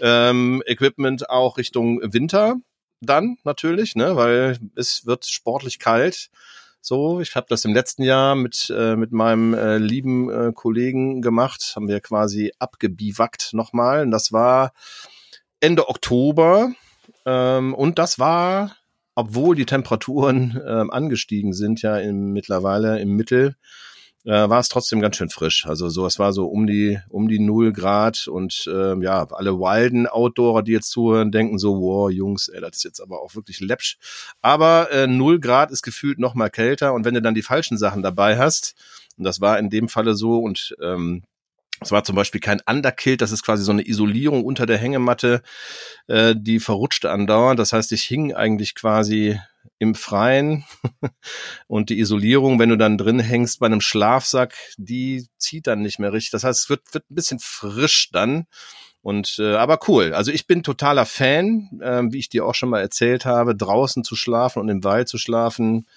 Ähm, Equipment auch Richtung Winter dann natürlich, ne, weil es wird sportlich kalt. So, ich habe das im letzten Jahr mit äh, mit meinem äh, lieben äh, Kollegen gemacht, haben wir quasi abgebiwakt nochmal. Und das war Ende Oktober ähm, und das war, obwohl die Temperaturen äh, angestiegen sind, ja im, mittlerweile im Mittel äh, war es trotzdem ganz schön frisch. Also so, es war so um die um die null Grad und äh, ja, alle wilden Outdoorer, die jetzt zuhören, denken so, wow, Jungs, ey, das ist jetzt aber auch wirklich läppsch. Aber äh, null Grad ist gefühlt noch mal kälter und wenn du dann die falschen Sachen dabei hast, und das war in dem Falle so und ähm, es war zum Beispiel kein Underkilt, das ist quasi so eine Isolierung unter der Hängematte, äh, die verrutschte andauernd. Das heißt, ich hing eigentlich quasi im Freien und die Isolierung, wenn du dann drin hängst bei einem Schlafsack, die zieht dann nicht mehr richtig. Das heißt, es wird, wird ein bisschen frisch dann. Und äh, aber cool. Also ich bin totaler Fan, äh, wie ich dir auch schon mal erzählt habe, draußen zu schlafen und im Wald zu schlafen.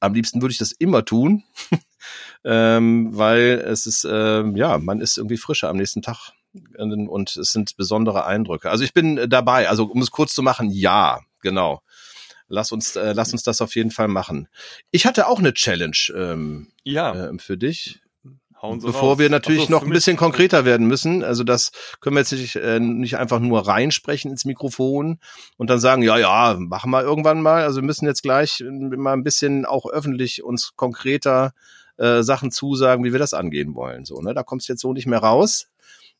Am liebsten würde ich das immer tun, ähm, weil es ist äh, ja man ist irgendwie frischer am nächsten Tag und es sind besondere Eindrücke. Also ich bin dabei. Also um es kurz zu machen, ja, genau lass uns, äh, lass uns das auf jeden Fall machen. Ich hatte auch eine Challenge ähm, Ja, äh, für dich. hauen Sie Bevor raus. wir natürlich Ach so, noch ein bisschen konkreter werden müssen, also das können wir jetzt nicht, äh, nicht einfach nur reinsprechen ins Mikrofon und dann sagen, ja, ja, machen wir irgendwann mal. Also wir müssen jetzt gleich mal ein bisschen auch öffentlich uns konkreter äh, Sachen zusagen, wie wir das angehen wollen. So, ne? Da kommst du jetzt so nicht mehr raus.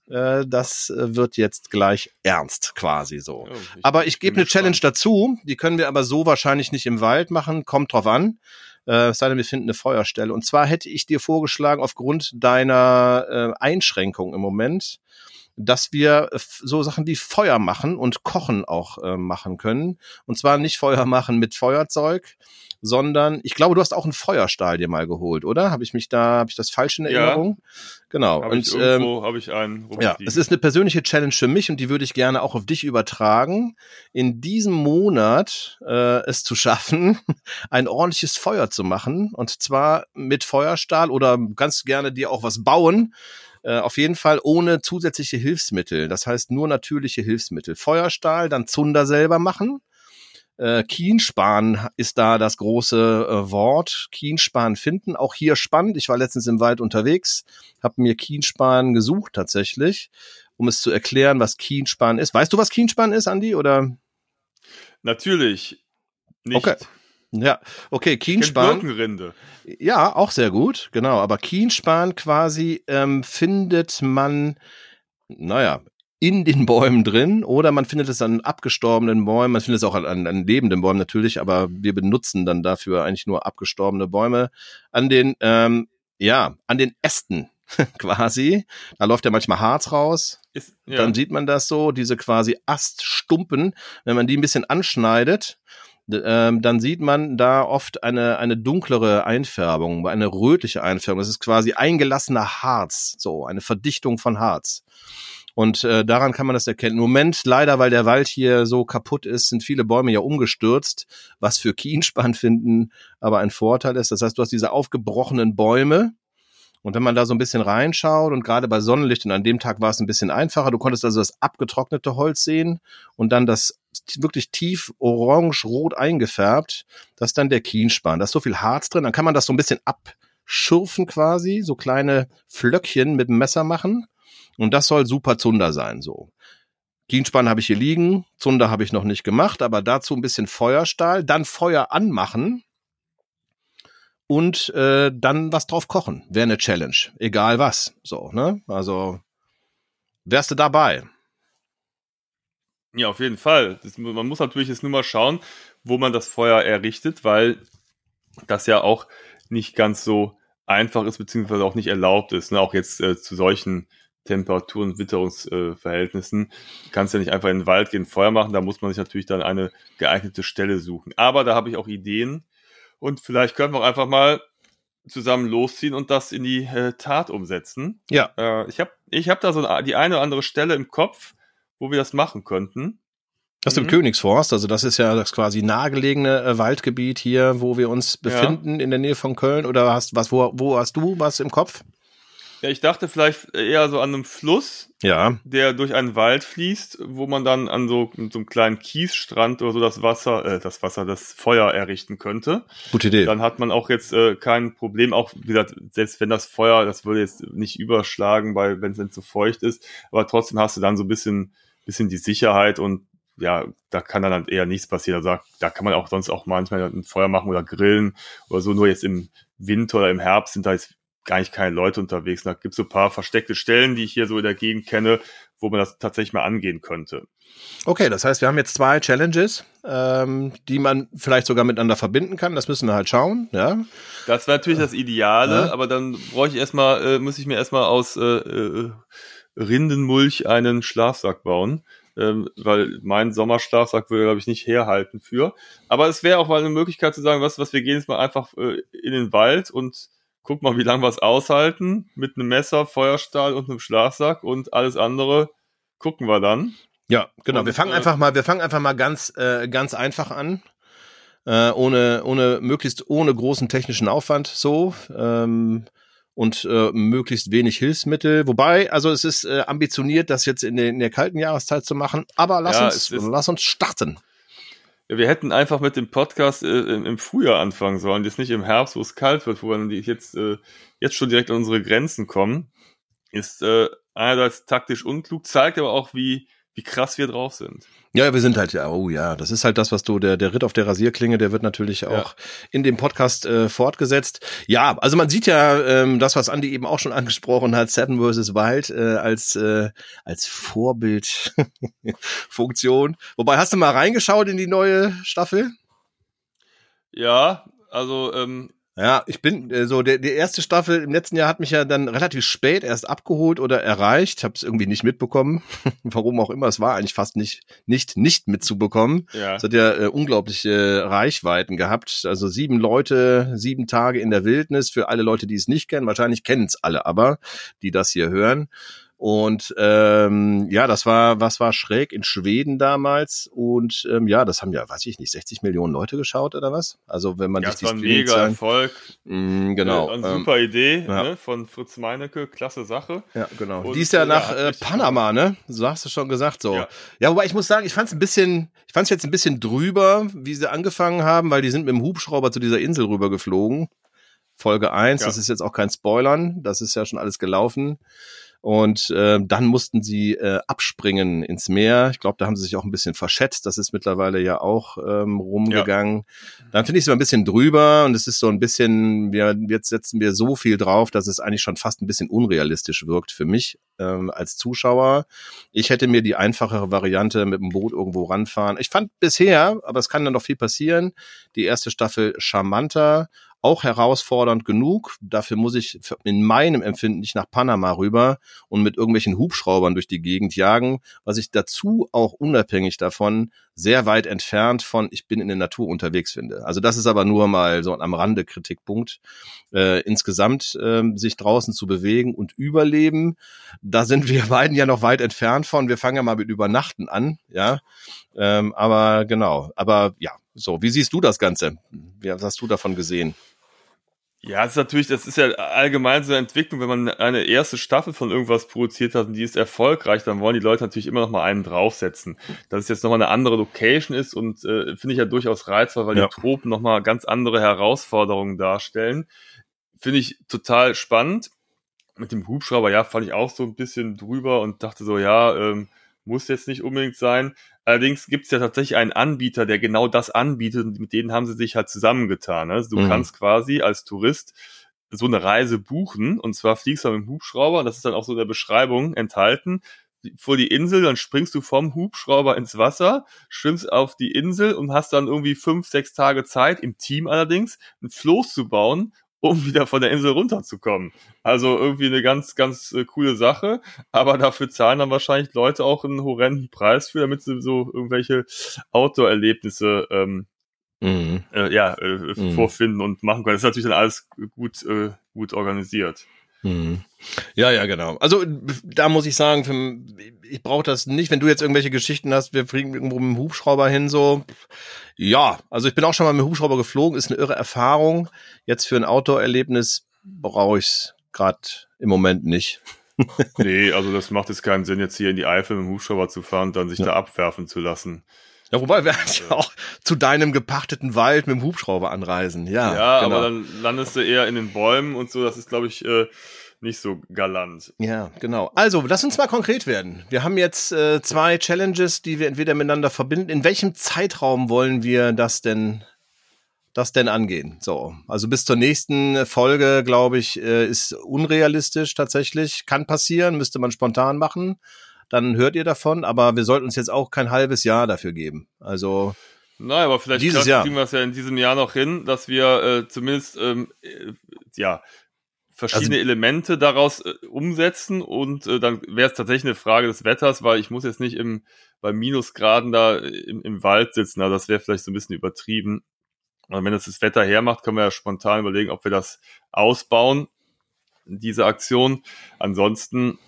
Äh, das äh, wird jetzt gleich ernst quasi so. Oh, Aber ich gebe eine Challenge gespannt. dazu. Die können wir aber so wahrscheinlich nicht im Wald machen. Kommt drauf an. Äh, es sei denn, wir finden eine Feuerstelle. Und zwar hätte ich dir vorgeschlagen, aufgrund deiner äh, Einschränkung im Moment, dass wir äh, so Sachen wie Feuer machen und Kochen auch äh, machen können. Und zwar nicht Feuer machen mit Feuerzeug, sondern ich glaube, du hast auch einen Feuerstahl dir mal geholt, oder? Habe ich mich da, habe ich das falsch in Ja. Erinnerung? Genau. Hab ich und ähm, habe ich einen ja, es ist eine persönliche Challenge für mich und die würde ich gerne auch auf dich übertragen, in diesem Monat äh, es zu schaffen, ein ordentliches Feuer zu machen und zwar mit Feuerstahl oder ganz gerne dir auch was bauen. Äh, auf jeden Fall ohne zusätzliche Hilfsmittel. Das heißt nur natürliche Hilfsmittel. Feuerstahl, dann Zunder selber machen. Äh, Kienspan ist da das große äh, Wort. Kienspan finden. Auch hier spannend. Ich war letztens im Wald unterwegs, habe mir Kienspan gesucht tatsächlich, um es zu erklären, was Kienspan ist. Weißt du, was Kienspan ist, Andi? Oder? Natürlich nicht. Okay. Ja, okay, Kienspan. Birkenrinde. Ja, auch sehr gut, genau. Aber Kienspan quasi ähm, findet man, naja, in den Bäumen drin oder man findet es an abgestorbenen Bäumen, man findet es auch an, an, an lebenden Bäumen natürlich, aber wir benutzen dann dafür eigentlich nur abgestorbene Bäume an den, ähm, ja, an den Ästen quasi. Da läuft ja manchmal Harz raus, Ist, ja. dann sieht man das so, diese quasi Aststumpen, wenn man die ein bisschen anschneidet, ähm, dann sieht man da oft eine, eine dunklere Einfärbung, eine rötliche Einfärbung. Das ist quasi eingelassener Harz, so eine Verdichtung von Harz. Und äh, daran kann man das erkennen. Im Moment, leider, weil der Wald hier so kaputt ist, sind viele Bäume ja umgestürzt, was für Kienspan finden aber ein Vorteil ist. Das heißt, du hast diese aufgebrochenen Bäume, und wenn man da so ein bisschen reinschaut und gerade bei Sonnenlicht, und an dem Tag war es ein bisschen einfacher, du konntest also das abgetrocknete Holz sehen und dann das wirklich tief orange-rot eingefärbt, das ist dann der Kienspan. Da ist so viel Harz drin, dann kann man das so ein bisschen abschürfen quasi, so kleine Flöckchen mit dem Messer machen und das soll super Zunder sein, so. Kienspan habe ich hier liegen, Zunder habe ich noch nicht gemacht, aber dazu ein bisschen Feuerstahl, dann Feuer anmachen und äh, dann was drauf kochen. Wäre eine Challenge. Egal was. So, ne? Also wärst du dabei. Ja, auf jeden Fall. Das, man muss natürlich jetzt nur mal schauen, wo man das Feuer errichtet, weil das ja auch nicht ganz so einfach ist, beziehungsweise auch nicht erlaubt ist. Ne? Auch jetzt äh, zu solchen Temperaturen, Witterungsverhältnissen äh, kannst du ja nicht einfach in den Wald gehen, Feuer machen. Da muss man sich natürlich dann eine geeignete Stelle suchen. Aber da habe ich auch Ideen und vielleicht können wir auch einfach mal zusammen losziehen und das in die äh, Tat umsetzen. Ja. Äh, ich habe ich hab da so die eine oder andere Stelle im Kopf, wo wir das machen könnten. Das ist im Mhm. Königsforst, also das ist ja das quasi nahegelegene äh, Waldgebiet hier, wo wir uns befinden, in der Nähe von Köln. Oder hast was, wo, wo hast du was im Kopf? Ja, ich dachte vielleicht eher so an einem Fluss, Ja. der durch einen Wald fließt, wo man dann an so, so einem kleinen Kiesstrand oder so das Wasser, äh, das Wasser, das Feuer errichten könnte. Gute Idee. Dann hat man auch jetzt äh, kein Problem, auch wie gesagt, selbst wenn das Feuer, das würde jetzt nicht überschlagen, weil wenn es dann zu feucht ist, aber trotzdem hast du dann so ein bisschen, bisschen die Sicherheit und ja, da kann dann halt eher nichts passieren. Also da, da kann man auch sonst auch manchmal ein Feuer machen oder grillen oder so. Nur jetzt im Winter oder im Herbst sind da jetzt gar nicht keine Leute unterwegs. Da gibt es so ein paar versteckte Stellen, die ich hier so in der Gegend kenne, wo man das tatsächlich mal angehen könnte. Okay, das heißt, wir haben jetzt zwei Challenges, ähm, die man vielleicht sogar miteinander verbinden kann. Das müssen wir halt schauen, ja. Das wäre natürlich das Ideale, Ja. aber dann brauche ich erstmal, äh, muss ich mir erstmal aus äh, äh, Rindenmulch einen Schlafsack bauen. Ähm, weil mein Sommerschlafsack würde, glaube ich, nicht herhalten für. Aber es wäre auch mal eine Möglichkeit zu sagen, was, was wir gehen jetzt mal einfach äh, in den Wald und guck mal, wie lange wir es aushalten mit einem Messer, Feuerstahl und einem Schlafsack und alles andere gucken wir dann. Ja, genau. Und, wir fangen äh, einfach mal, wir fangen einfach mal ganz, äh, ganz einfach an. Äh, ohne, ohne, möglichst ohne großen technischen Aufwand so. Ähm, und äh, möglichst wenig Hilfsmittel. Wobei, also es ist äh, ambitioniert, das jetzt in, der- in der kalten Jahreszeit zu machen. Aber lass Ja, uns, lass uns starten. Ja, wir hätten einfach mit dem Podcast äh, im Frühjahr anfangen sollen, jetzt nicht im Herbst, wo es kalt wird, wo wir jetzt, äh, jetzt schon direkt an unsere Grenzen kommen. Ist äh, einerseits taktisch unklug, zeigt aber auch, wie, wie krass wir drauf sind. Ja, wir sind halt ja, oh ja, das ist halt das, was du, der, der Ritt auf der Rasierklinge, der wird natürlich auch ja. in dem Podcast äh, fortgesetzt. Ja, also man sieht ja ähm, das, was Andy eben auch schon angesprochen hat, Seven vs. Wild äh, als, äh, als Vorbildfunktion. Wobei, hast du mal reingeschaut in die neue Staffel? Ja, also ähm, ja, ich bin äh, so, der, die erste Staffel im letzten Jahr hat mich ja dann relativ spät erst abgeholt oder erreicht. Habe es irgendwie nicht mitbekommen. Warum auch immer, es war eigentlich fast nicht, nicht, nicht mitzubekommen. Ja. Es hat ja äh, unglaubliche Reichweiten gehabt. Also sieben Leute, sieben Tage in der Wildnis für alle Leute, die es nicht kennen. Wahrscheinlich kennen es alle aber, die das hier hören. Und ähm, ja, das war, was war schräg in Schweden damals. Und ähm, ja, das haben ja, weiß ich nicht, 60 Millionen Leute geschaut oder was? Also wenn man ja, sich die war ein mega Erfolg. Mm, genau. Äh, eine super ähm, Idee ja. ne, von Fritz Meinecke, klasse Sache. Ja, genau. Und, die ist ja nach ja, äh, Panama, ne? So hast du schon gesagt so. Ja. ja, wobei ich muss sagen, ich fand es ein bisschen, ich fand es jetzt ein bisschen drüber, wie sie angefangen haben, weil die sind mit dem Hubschrauber zu dieser Insel rübergeflogen. Folge eins. ja. das ist jetzt auch kein Spoilern, das ist ja schon alles gelaufen. Und äh, dann mussten sie äh, abspringen ins Meer. Ich glaube, da haben sie sich auch ein bisschen verschätzt. Das ist mittlerweile ja auch ähm, rumgegangen. Ja. Dann finde ich es so ein bisschen drüber und es ist so ein bisschen, wir, jetzt setzen wir so viel drauf, dass es eigentlich schon fast ein bisschen unrealistisch wirkt für mich ähm, als Zuschauer. Ich hätte mir die einfachere Variante mit dem Boot irgendwo ranfahren. Ich fand bisher, aber es kann dann noch viel passieren, die erste Staffel charmanter, auch herausfordernd genug. Dafür muss ich in meinem Empfinden nicht nach Panama rüber und mit irgendwelchen Hubschraubern durch die Gegend jagen, was ich dazu auch unabhängig davon sehr weit entfernt von ich bin in der Natur unterwegs finde. Also das ist aber nur mal so am Rande Kritikpunkt. Äh, insgesamt äh, sich draußen zu bewegen und überleben, da sind wir beiden ja noch weit entfernt von. Wir fangen ja mal mit Übernachten an, ja. Ähm, aber genau, aber ja, so, wie siehst du das Ganze? Wie hast du davon gesehen? Ja, es ist natürlich, das ist ja allgemein so eine Entwicklung, wenn man eine erste Staffel von irgendwas produziert hat und die ist erfolgreich, dann wollen die Leute natürlich immer noch mal einen draufsetzen. Dass es jetzt nochmal eine andere Location ist und äh, finde ich ja durchaus reizvoll, weil ja. die Tropen nochmal ganz andere Herausforderungen darstellen. Finde ich total spannend. Mit dem Hubschrauber, ja, fand ich auch so ein bisschen drüber und dachte so, ja, ähm, muss jetzt nicht unbedingt sein. Allerdings gibt es ja tatsächlich einen Anbieter, der genau das anbietet und mit denen haben sie sich halt zusammengetan. Ne? Also du mhm. kannst quasi als Tourist so eine Reise buchen und zwar fliegst du mit dem Hubschrauber das ist dann auch so in der Beschreibung enthalten vor die Insel, dann springst du vom Hubschrauber ins Wasser, schwimmst auf die Insel und hast dann irgendwie fünf, sechs Tage Zeit, im Team allerdings, ein Floß zu bauen um wieder von der Insel runterzukommen. Also irgendwie eine ganz, ganz äh, coole Sache, aber dafür zahlen dann wahrscheinlich Leute auch einen horrenden Preis für, damit sie so irgendwelche Outdoor-Erlebnisse ähm, mhm. äh, ja, äh, mhm. vorfinden und machen können. Das ist natürlich dann alles gut, äh, gut organisiert. Mhm. Ja, ja, genau. Also da muss ich sagen, für, ich brauche das nicht. Wenn du jetzt irgendwelche Geschichten hast, wir fliegen irgendwo mit dem Hubschrauber hin, so. Ja, also ich bin auch schon mal mit dem Hubschrauber geflogen, ist eine irre Erfahrung. Jetzt für ein Outdoor-Erlebnis brauche ich es gerade im Moment nicht. nee, also das macht jetzt keinen Sinn, jetzt hier in die Eifel mit dem Hubschrauber zu fahren und dann sich ja. da abwerfen zu lassen. Ja, wobei wir ja auch zu deinem gepachteten Wald mit dem Hubschrauber anreisen. Ja, ja genau. aber dann landest du eher in den Bäumen und so. Das ist, glaube ich, äh, nicht so galant. Ja, genau. Also, lass uns mal konkret werden. Wir haben jetzt äh, zwei Challenges, die wir entweder miteinander verbinden. In welchem Zeitraum wollen wir das denn das denn angehen? So, also bis zur nächsten Folge, glaube ich, äh, ist unrealistisch tatsächlich. Kann passieren, müsste man spontan machen dann hört ihr davon, aber wir sollten uns jetzt auch kein halbes Jahr dafür geben. Also Nein, aber vielleicht dieses Jahr. kriegen wir es ja in diesem Jahr noch hin, dass wir äh, zumindest ähm, äh, ja verschiedene also, Elemente daraus äh, umsetzen und äh, dann wäre es tatsächlich eine Frage des Wetters, weil ich muss jetzt nicht im bei Minusgraden da im, im Wald sitzen, aber das wäre vielleicht so ein bisschen übertrieben. Und wenn das das Wetter hermacht, können wir ja spontan überlegen, ob wir das ausbauen, diese Aktion. Ansonsten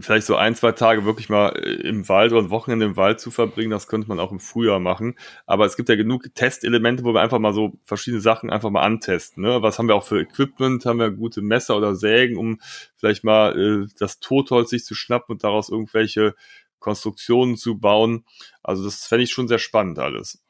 vielleicht so ein, zwei Tage wirklich mal äh, im Wald oder ein Wochenende im Wald zu verbringen, das könnte man auch im Frühjahr machen. Aber es gibt ja genug Testelemente, wo wir einfach mal so verschiedene Sachen einfach mal antesten. Ne? Was haben wir auch für Equipment? Haben wir gute Messer oder Sägen, um vielleicht mal äh, das Totholz sich zu schnappen und daraus irgendwelche Konstruktionen zu bauen. Also das fände ich schon sehr spannend alles.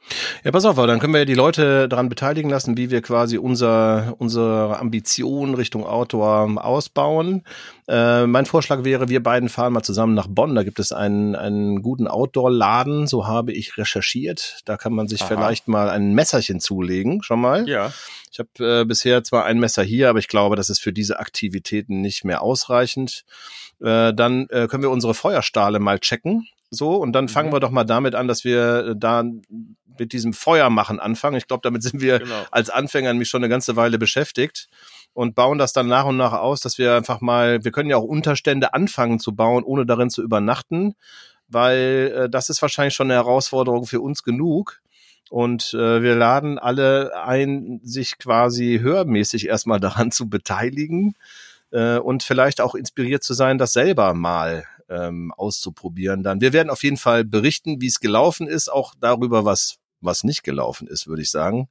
Ja, pass auf, aber dann können wir ja die Leute daran beteiligen lassen, wie wir quasi unser, unsere Ambition Richtung Outdoor ausbauen. Äh, mein Vorschlag wäre, wir beiden fahren mal zusammen nach Bonn. Da gibt es einen, einen guten Outdoor-Laden, so habe ich recherchiert. Da kann man sich Aha. vielleicht mal ein Messerchen zulegen, schon mal. Ja. Ich habe äh, bisher zwar ein Messer hier, aber ich glaube, das ist für diese Aktivitäten nicht mehr ausreichend. Äh, dann äh, können wir unsere Feuerstahle mal checken. So, und dann fangen mhm. wir doch mal damit an, dass wir äh, da mit diesem Feuermachen anfangen. Ich glaube, damit sind wir genau. als Anfänger nämlich schon eine ganze Weile beschäftigt und bauen das dann nach und nach aus, dass wir einfach mal, wir können ja auch Unterstände anfangen zu bauen, ohne darin zu übernachten, weil äh, das ist wahrscheinlich schon eine Herausforderung für uns genug. Und äh, wir laden alle ein, sich quasi hörmäßig erstmal daran zu beteiligen äh, und vielleicht auch inspiriert zu sein, das selber mal ähm, auszuprobieren. Dann wir werden auf jeden Fall berichten, wie es gelaufen ist, auch darüber, was was nicht gelaufen ist, würde ich sagen.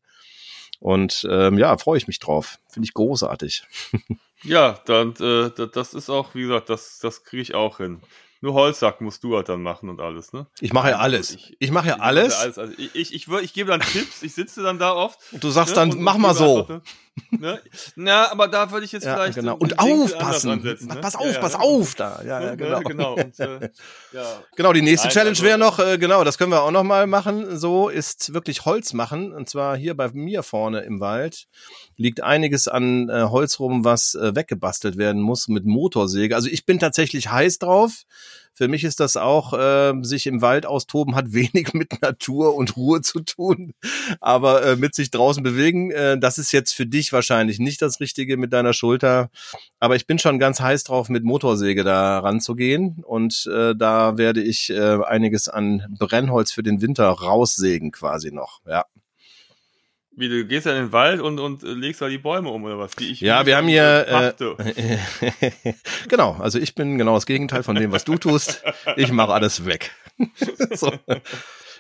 Und ähm, ja, freue ich mich drauf. Finde ich großartig. ja, dann äh, das ist auch, wie gesagt, das das kriege ich auch hin. Nur Holzsack musst du halt dann machen und alles, ne? Ich mache ja alles. Ich, ich mache ja ich alles. Alles. Also ich, ich, ich, ich gebe dann Tipps, ich sitze dann da oft. Und du sagst ne? dann, und, mach mal so. Einfach, ne? Na, aber da würde ich jetzt ja, vielleicht. Genau. Und aufpassen. Ne? Pass auf, ja, pass ja, auf da. Ja, ja, genau. genau. Und, äh, genau, die nächste Nein, Challenge also, wäre noch, äh, genau, das können wir auch noch mal machen. So ist wirklich Holz machen. Und zwar hier bei mir vorne im Wald liegt einiges an äh, Holz rum, was äh, weggebastelt werden muss mit Motorsäge. Also ich bin tatsächlich heiß drauf. Für mich ist das auch, äh, sich im Wald austoben hat wenig mit Natur und Ruhe zu tun, aber äh, mit sich draußen bewegen, äh, das ist jetzt für dich wahrscheinlich nicht das Richtige mit deiner Schulter. Aber ich bin schon ganz heiß drauf, mit Motorsäge da ranzugehen und äh, da werde ich äh, einiges an Brennholz für den Winter raussägen quasi noch, ja. Wie, du gehst ja in den Wald und, und legst da die Bäume um oder was? Die ich ja, wir haben hier. Äh, genau, also ich bin genau das Gegenteil von dem, was du tust. Ich mache alles weg. so.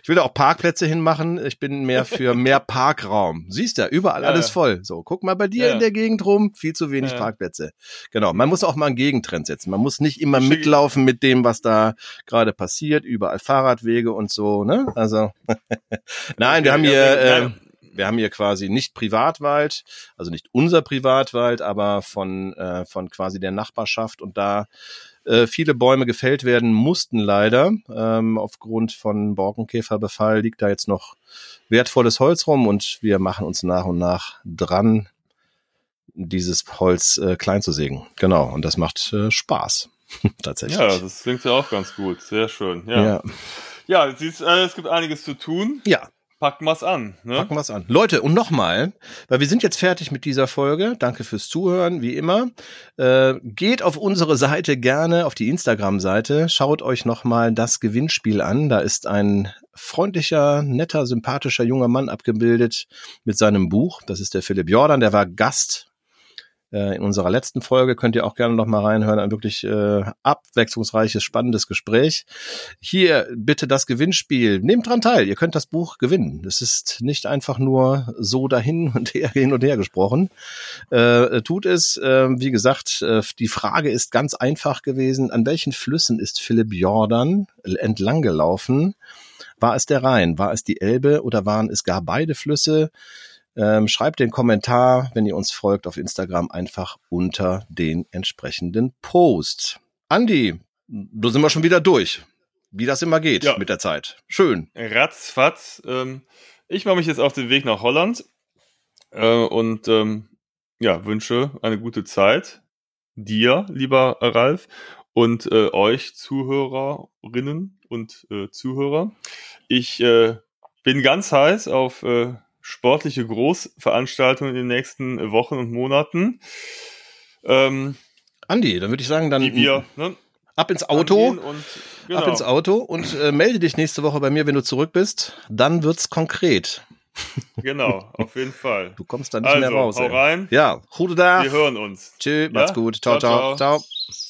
Ich will da auch Parkplätze hinmachen. Ich bin mehr für mehr Parkraum. Siehst ja, überall ja. alles voll. So, guck mal bei dir ja. in der Gegend rum, viel zu wenig ja. Parkplätze. Genau, man muss auch mal einen Gegentrend setzen. Man muss nicht immer mitlaufen mit dem, was da gerade passiert. Überall Fahrradwege und so, ne? Also, nein, wir haben hier. Äh, wir haben hier quasi nicht Privatwald, also nicht unser Privatwald, aber von, äh, von quasi der Nachbarschaft und da äh, viele Bäume gefällt werden mussten leider. Ähm, aufgrund von Borkenkäferbefall liegt da jetzt noch wertvolles Holz rum und wir machen uns nach und nach dran, dieses Holz äh, klein zu sägen. Genau, und das macht äh, Spaß. Tatsächlich. Ja, das klingt ja auch ganz gut. Sehr schön. Ja. Ja, ja es, äh, es gibt einiges zu tun. Ja. Packen wir's an. Ne? Packen wir's an. Leute, und nochmal, weil wir sind jetzt fertig mit dieser Folge. Danke fürs Zuhören, wie immer. Äh, geht auf unsere Seite gerne, auf die Instagram-Seite. Schaut euch nochmal das Gewinnspiel an. Da ist ein freundlicher, netter, sympathischer junger Mann abgebildet mit seinem Buch. Das ist der Philipp Jordan. Der war Gast in unserer letzten Folge könnt ihr auch gerne noch mal reinhören. Ein wirklich äh, abwechslungsreiches, spannendes Gespräch. Hier bitte das Gewinnspiel. Nehmt dran teil. Ihr könnt das Buch gewinnen. Es ist nicht einfach nur so dahin und her, hin und her gesprochen. Äh, tut es. Äh, wie gesagt, äh, die Frage ist ganz einfach gewesen. An welchen Flüssen ist Philipp Jordan entlang gelaufen? War es der Rhein? War es die Elbe oder waren es gar beide Flüsse? Ähm, schreibt den Kommentar, wenn ihr uns folgt auf Instagram, einfach unter den entsprechenden Post. Andi, du sind wir schon wieder durch. Wie das immer geht ja. mit der Zeit. Schön. Ratzfatz. Ähm, ich mache mich jetzt auf den Weg nach Holland äh, und ähm, ja, wünsche eine gute Zeit. Dir, lieber Ralf, und äh, euch Zuhörerinnen und äh, Zuhörer. Ich äh, bin ganz heiß auf äh, sportliche Großveranstaltungen in den nächsten Wochen und Monaten. Ähm, Andi, dann würde ich sagen, dann wir, ne, ab ins Auto, und, genau. ab ins Auto und äh, melde dich nächste Woche bei mir, wenn du zurück bist. Dann wird's konkret. Genau, auf jeden Fall. Du kommst da nicht also, mehr raus. Hau ey. rein. Ja, Hude da. Wir hören uns. Tschüss, ja? macht's gut. ciao, ciao. ciao. ciao.